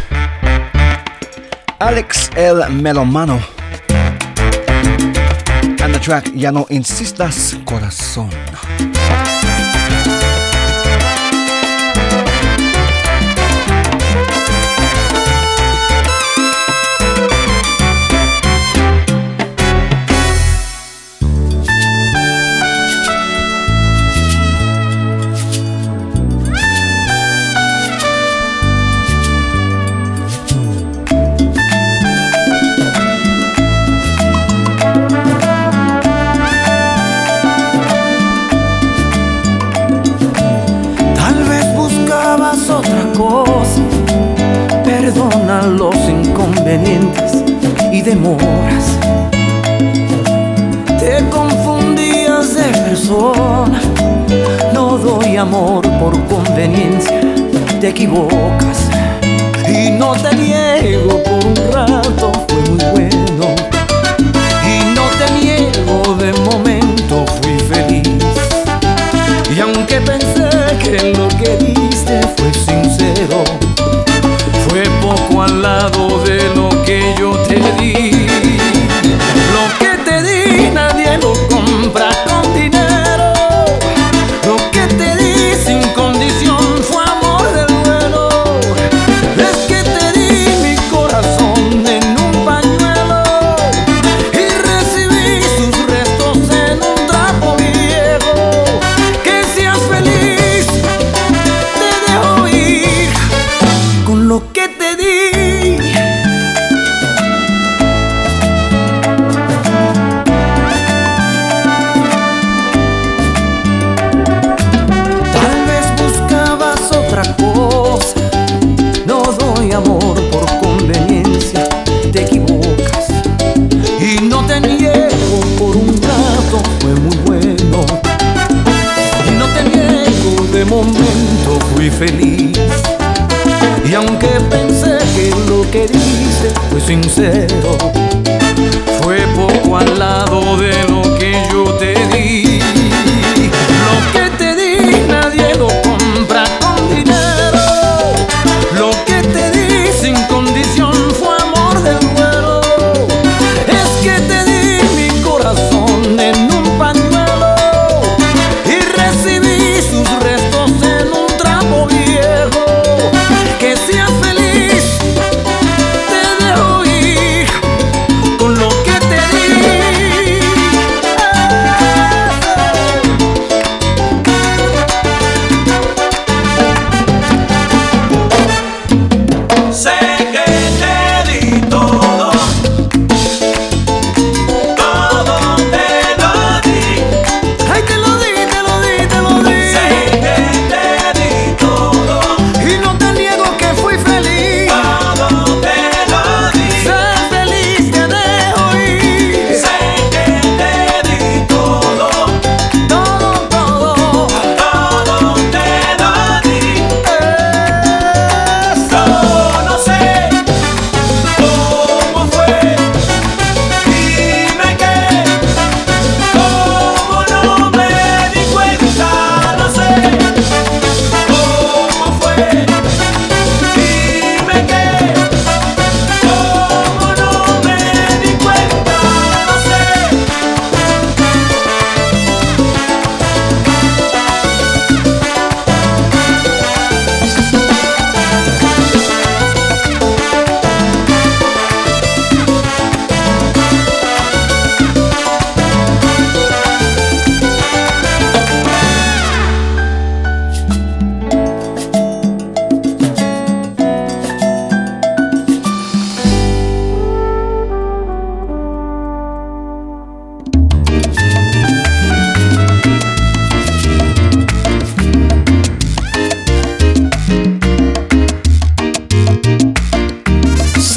Alex El Melomano. And the track Ya no insistas, corazón. y demoras. Te confundías de persona, no doy amor por conveniencia, te equivocas y no te niego por un rato. al lado de lo que yo te di. sincero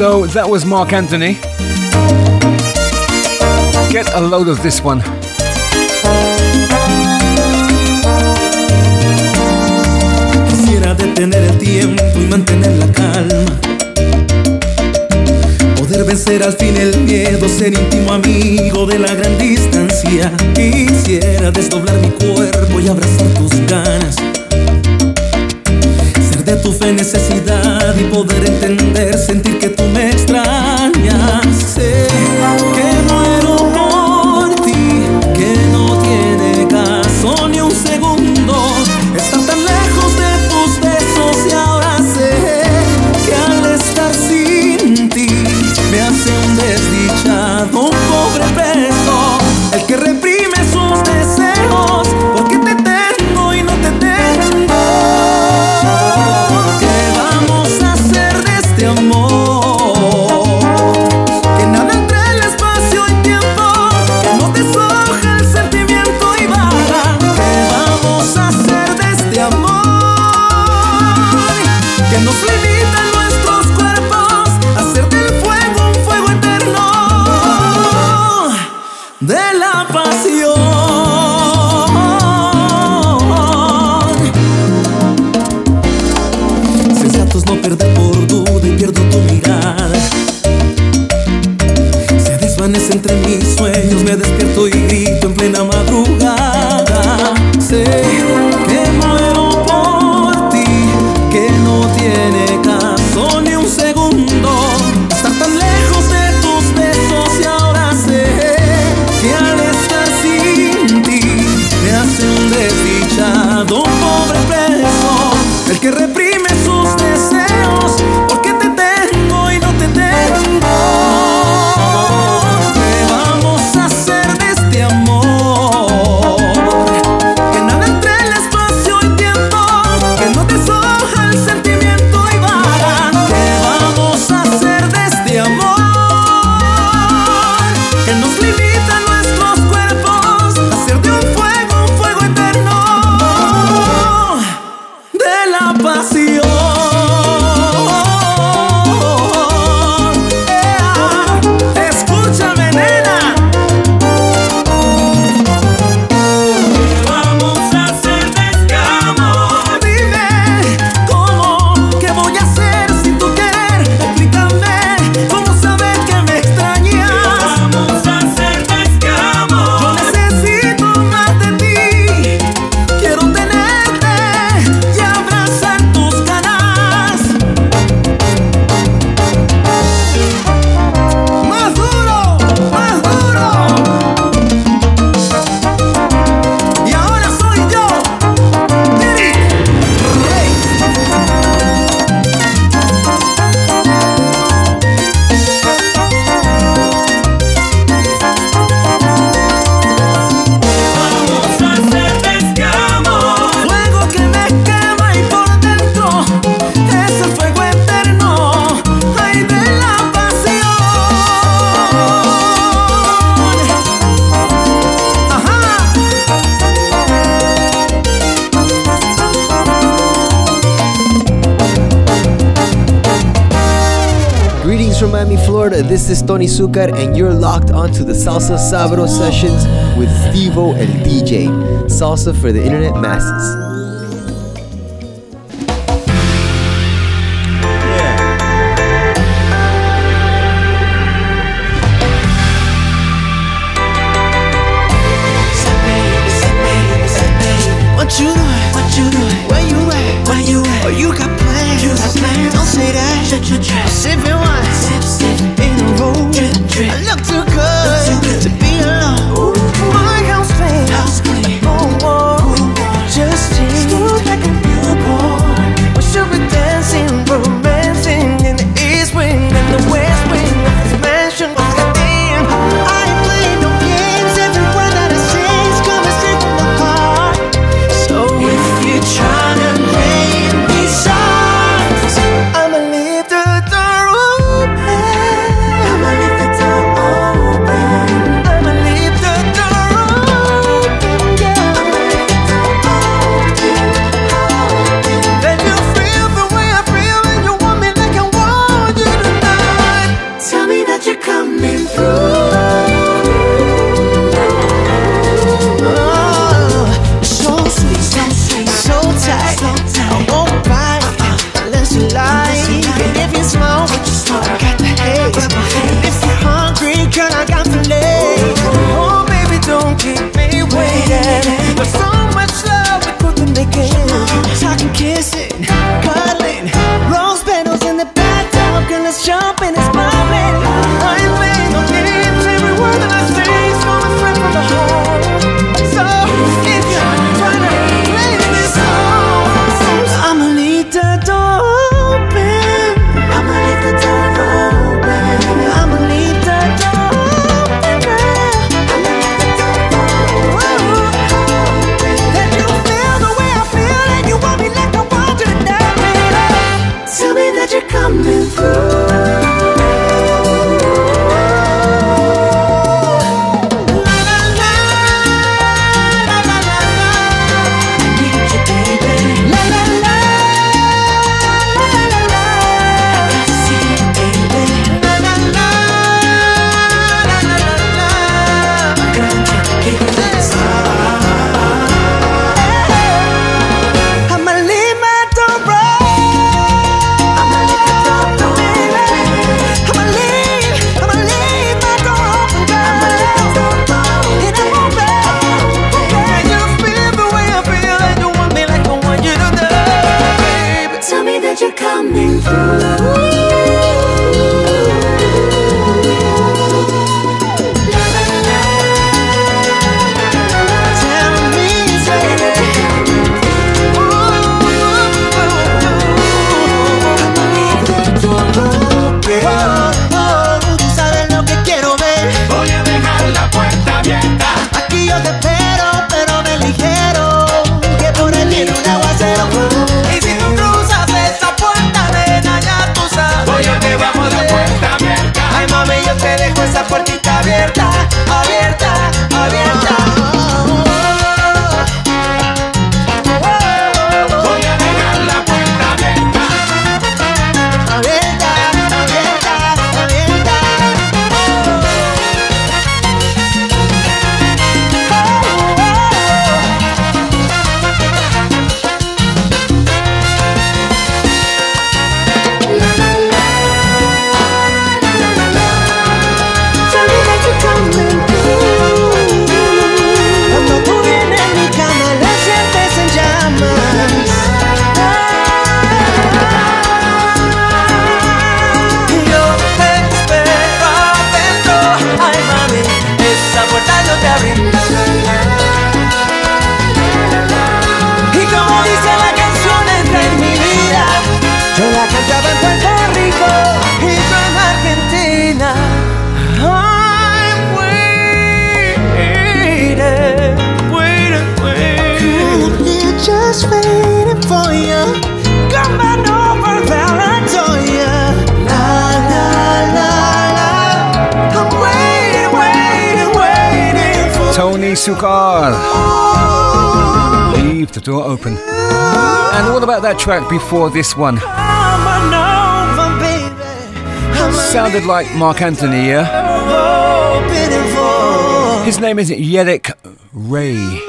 So that was Mark Anthony. Get a load of this one. Quisiera detener el tiempo y mantener la calma. Poder vencer al fin el miedo, ser íntimo amigo de la gran distancia. Quisiera desdoblar mi cuerpo y abrazar tus ganas de tu fe necesidad y poder entender, sentir que tú me extrañas. Sé que no is Tony Zucker, and you're locked onto the Salsa Sabro sessions with Stevo El DJ. Salsa for the internet masses. Sukar. Leave the door open. And what about that track before this one? Sounded like Mark Anthony, yeah? His name is Yedek Ray.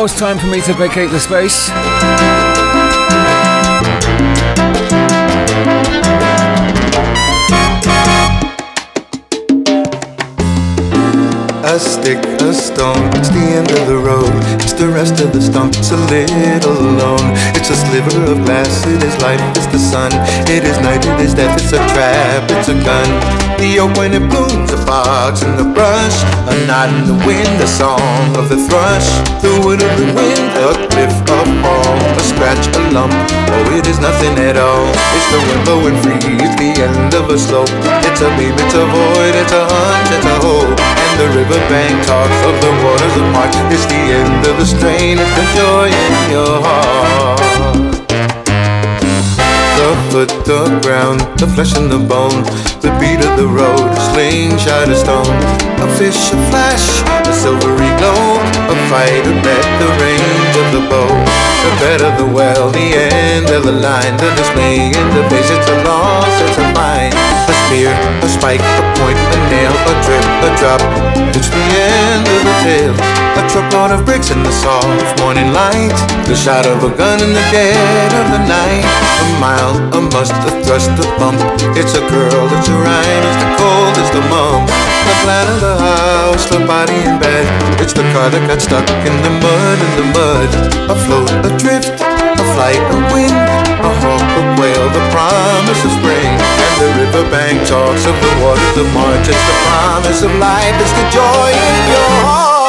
Almost time for me to vacate the space. A stick, a stone, it's the end of the road. It's the rest of the stump, it's a little alone. It's a sliver of glass, it is life, it's the sun. It is night, it is death, it's a trap, it's a gun. The oak when it blooms, a fox in the brush. A knot in the wind, the song of the thrush. The wood of the wind, a cliff, a fall, a scratch, a lump. Oh, it is nothing at all. It's the wind blowing free, it's the end of a slope. It's a beam, it's a void, it's a hunch, it's a hole. And the riverbank talks of the waters of March. It's the end of the strain, it's the joy in your heart. The foot, the ground, the flesh and the bone, the beat of the road, a slingshot, a stone, a fish, a flash, a silvery glow, a fight, a bet, the range of the bow, the bed of the well, the end of the line, the dismay in the face, it's a loss, it's a find, a spear, a spike, a point, a nail, a drip, a drop, it's the end of the tale, a truckload of bricks in the soft morning light, the shot of a gun in the dead of the night, a mile, a must, a thrust, a bump, it's a girl, it's a rhyme, it's the cold, it's the mum, the plan of the house, the body in bed, it's the car that got stuck in the mud, in the mud, afloat, adrift, a flight, a wind, a hawk, a whale, the promise of spring, and the riverbank talks of the waters of March, it's the promise of life, it's the joy in your heart.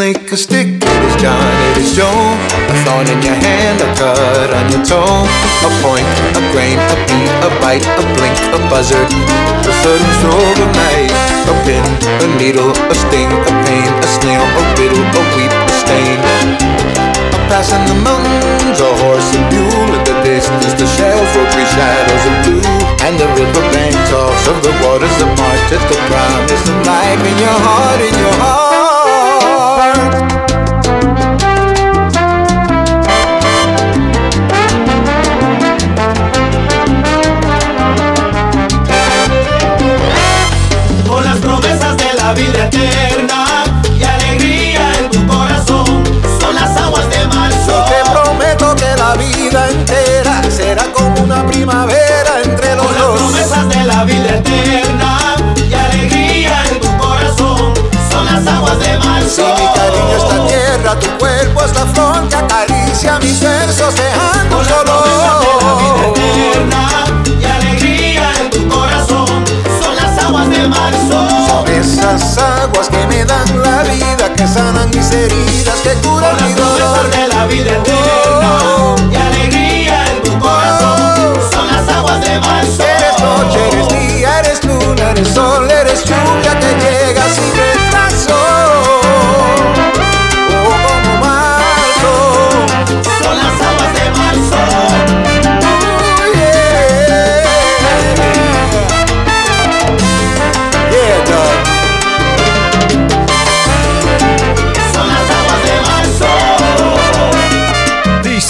Snake, a stick, it is John, it is Joe. A thorn in your hand, a cut on your toe. A point, a grain, a beat, a bite, a blink, a buzzard. A sudden stroke of night. A pin, a needle, a sting, a pain, a snail, a riddle, a weep, a stain. A pass in the mountains, a horse and mule in the distance. The shells for three shadows of blue. And the riverbank talks of the waters of March. It's the promise of life in your heart, in your heart. Eterna y alegría en tu corazón. Son las aguas de Si marzo. mi cariño es la tierra, tu cuerpo es la flor que acaricia mis versos dejando de la vida solo. eterna y alegría en tu corazón. Son las aguas de marzo. Son esas aguas que me dan la vida, que sanan mis heridas, que curan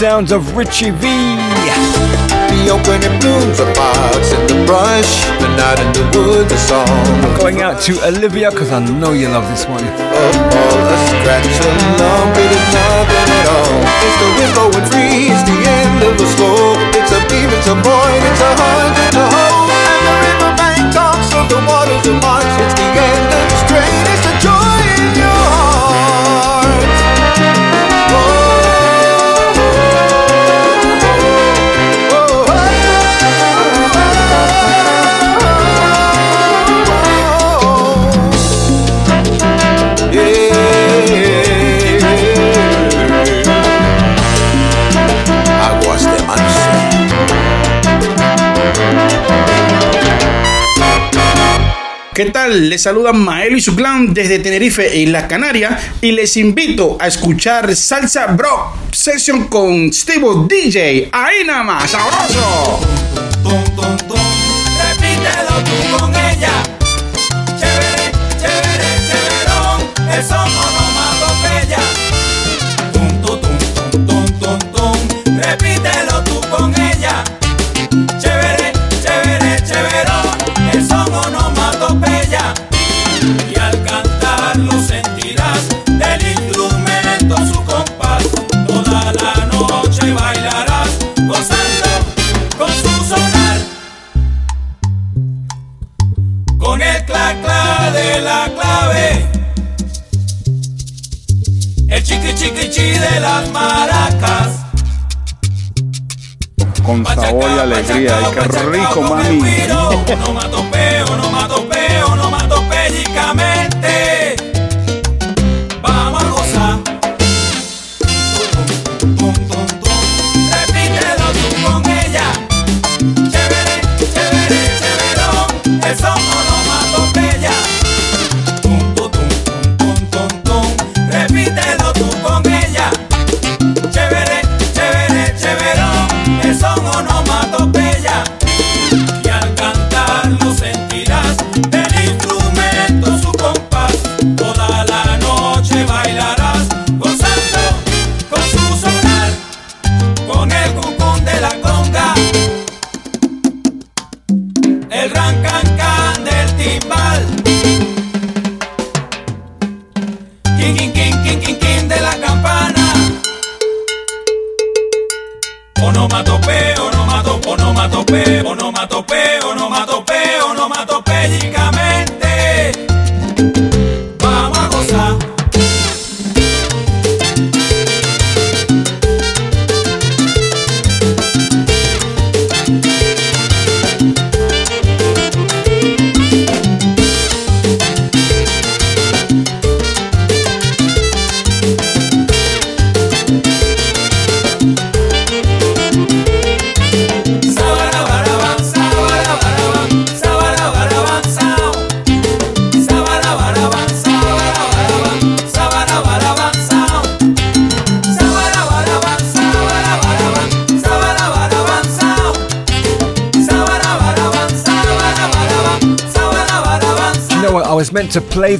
sounds of Richie V. The it blooms, a fox in the brush, the knot in the wood, the song of Going out to Olivia because I know you love this one. a ball, a scratch, a lump, it is nothing at all. It's the wind blowing free, it's the end of the slope. It's a beam, it's a point, it's a hunt, it's a hole. And the riverbank talks of the waters of March. It's the end ¿Qué tal? Les saluda Maelo y su clan desde Tenerife en la Canaria y les invito a escuchar Salsa Bro Session con Steve DJ. Ahí nada más, sabroso.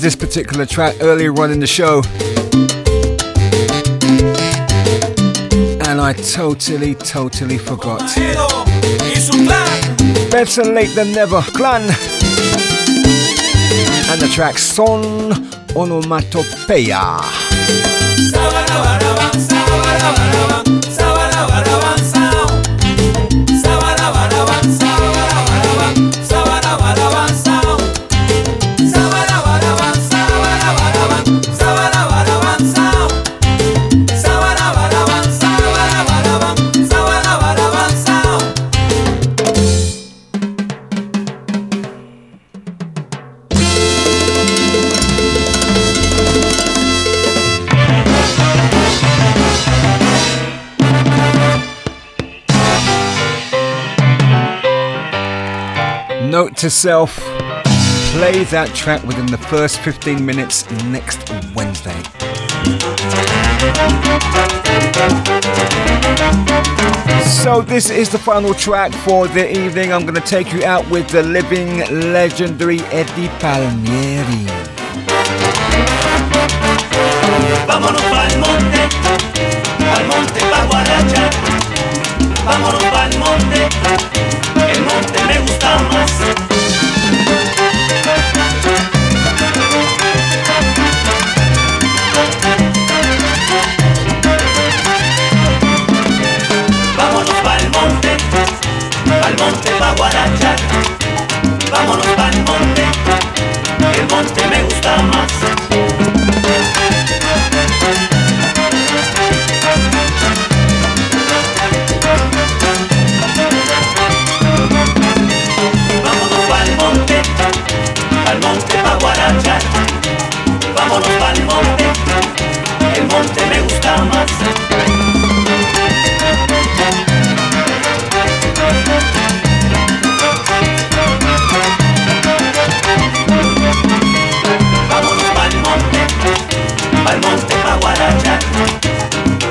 Meant to play this particular track earlier on in the show. And I totally, totally forgot. Better late than never. Clan. And the track Son Onomatopeia. To self play that track within the first 15 minutes next Wednesday. So, this is the final track for the evening. I'm going to take you out with the living legendary Eddie Palmieri. Vámonos pa'l monte, al monte pa'. Vámonos pa'l monte, el monte me gusta más. Guarachar. Vámonos pa'l monte, el monte me gusta más.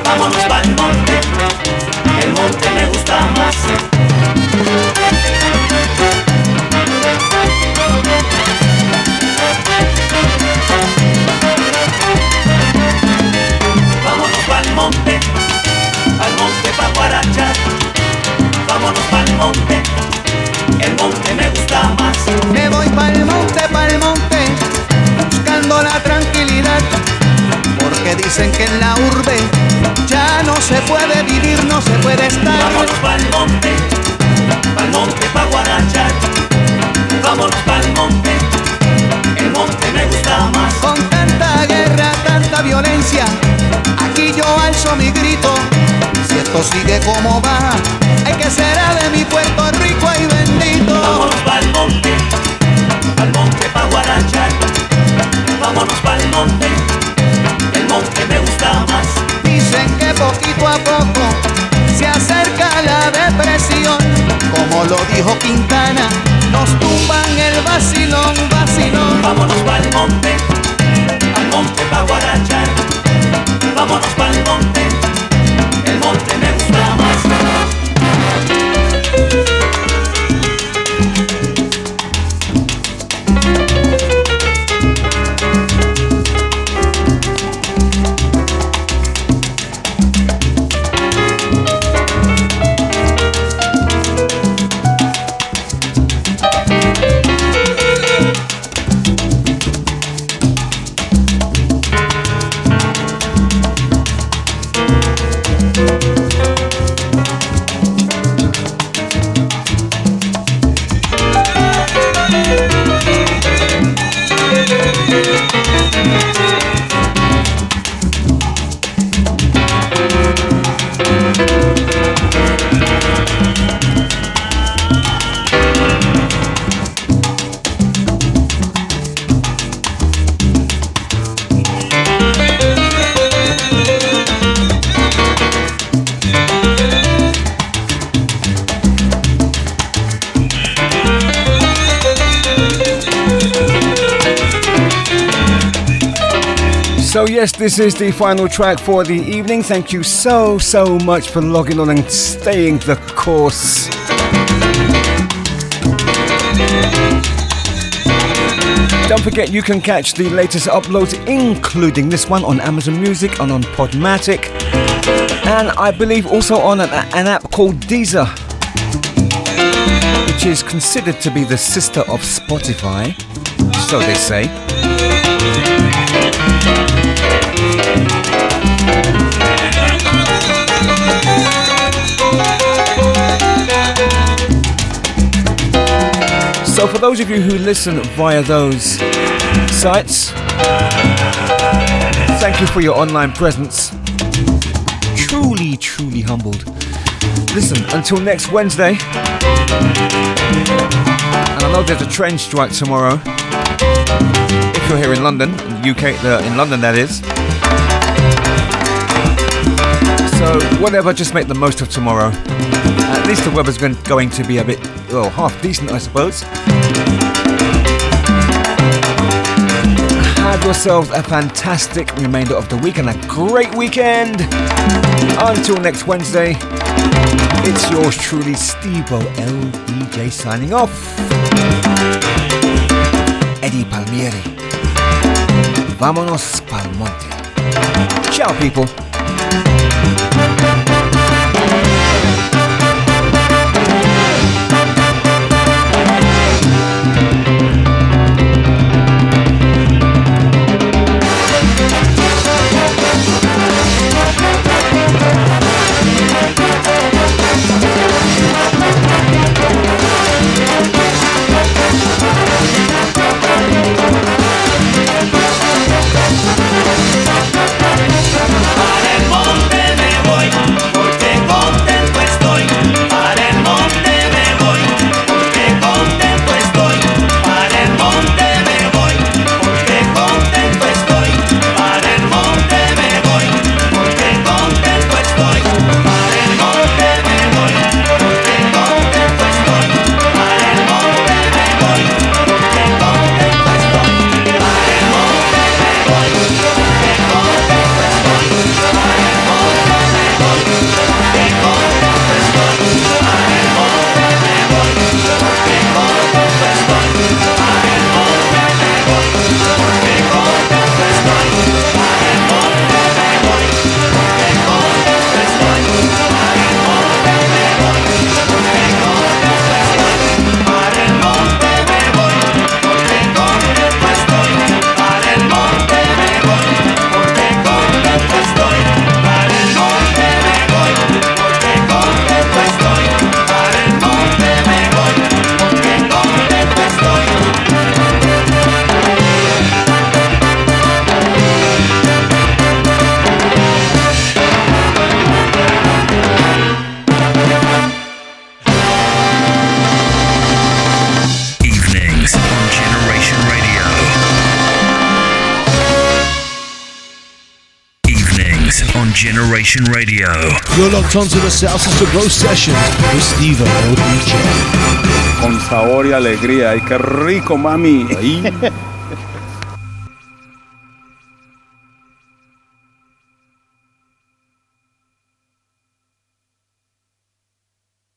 I'm on the. Se puede vivir, no se puede estar. Vámonos pa'l monte, pa'l monte pa' guarachar. Vámonos pa'l monte, el monte me gusta más. Con tanta guerra, tanta violencia, aquí yo alzo mi grito. Si esto sigue como va, hay que será de mi Puerto Rico y bendito. Vámonos pa'l monte, pa'l monte pa' guarachar. Vámonos pa'l monte, el monte me gusta más. Dicen que poquito Como lo dijo Quintana, nos tumban el vacilón, vacilón. Vámonos pa'l monte, al monte pa' guarachar. Vámonos pa'l monte, el monte me yes, this is the final track for the evening. Thank you so, so much for logging on and staying the course. Don't forget you can catch the latest uploads, including this one on Amazon Music and on Podmatic, and I believe also on an, an app called Deezer, which is considered to be the sister of Spotify, so they say. So, for those of you who listen via those sites, thank you for your online presence. Truly, truly humbled. Listen, until next Wednesday, and I know there's a train strike tomorrow. If you're here in London, in the UK, uh, in London that is. So, whatever, just make the most of tomorrow. At least the weather's going, going to be a bit, well, half decent, I suppose. Have yourselves a fantastic remainder of the week and a great weekend. Until next Wednesday, it's yours truly, Steve LDJ, signing off. Eddie Palmieri. Vámonos pa'l monte. Ciao, people. Salsa Sabro sessions with Steve El DJ. Con sabor y alegría. Ay, qué rico, mami. (laughs)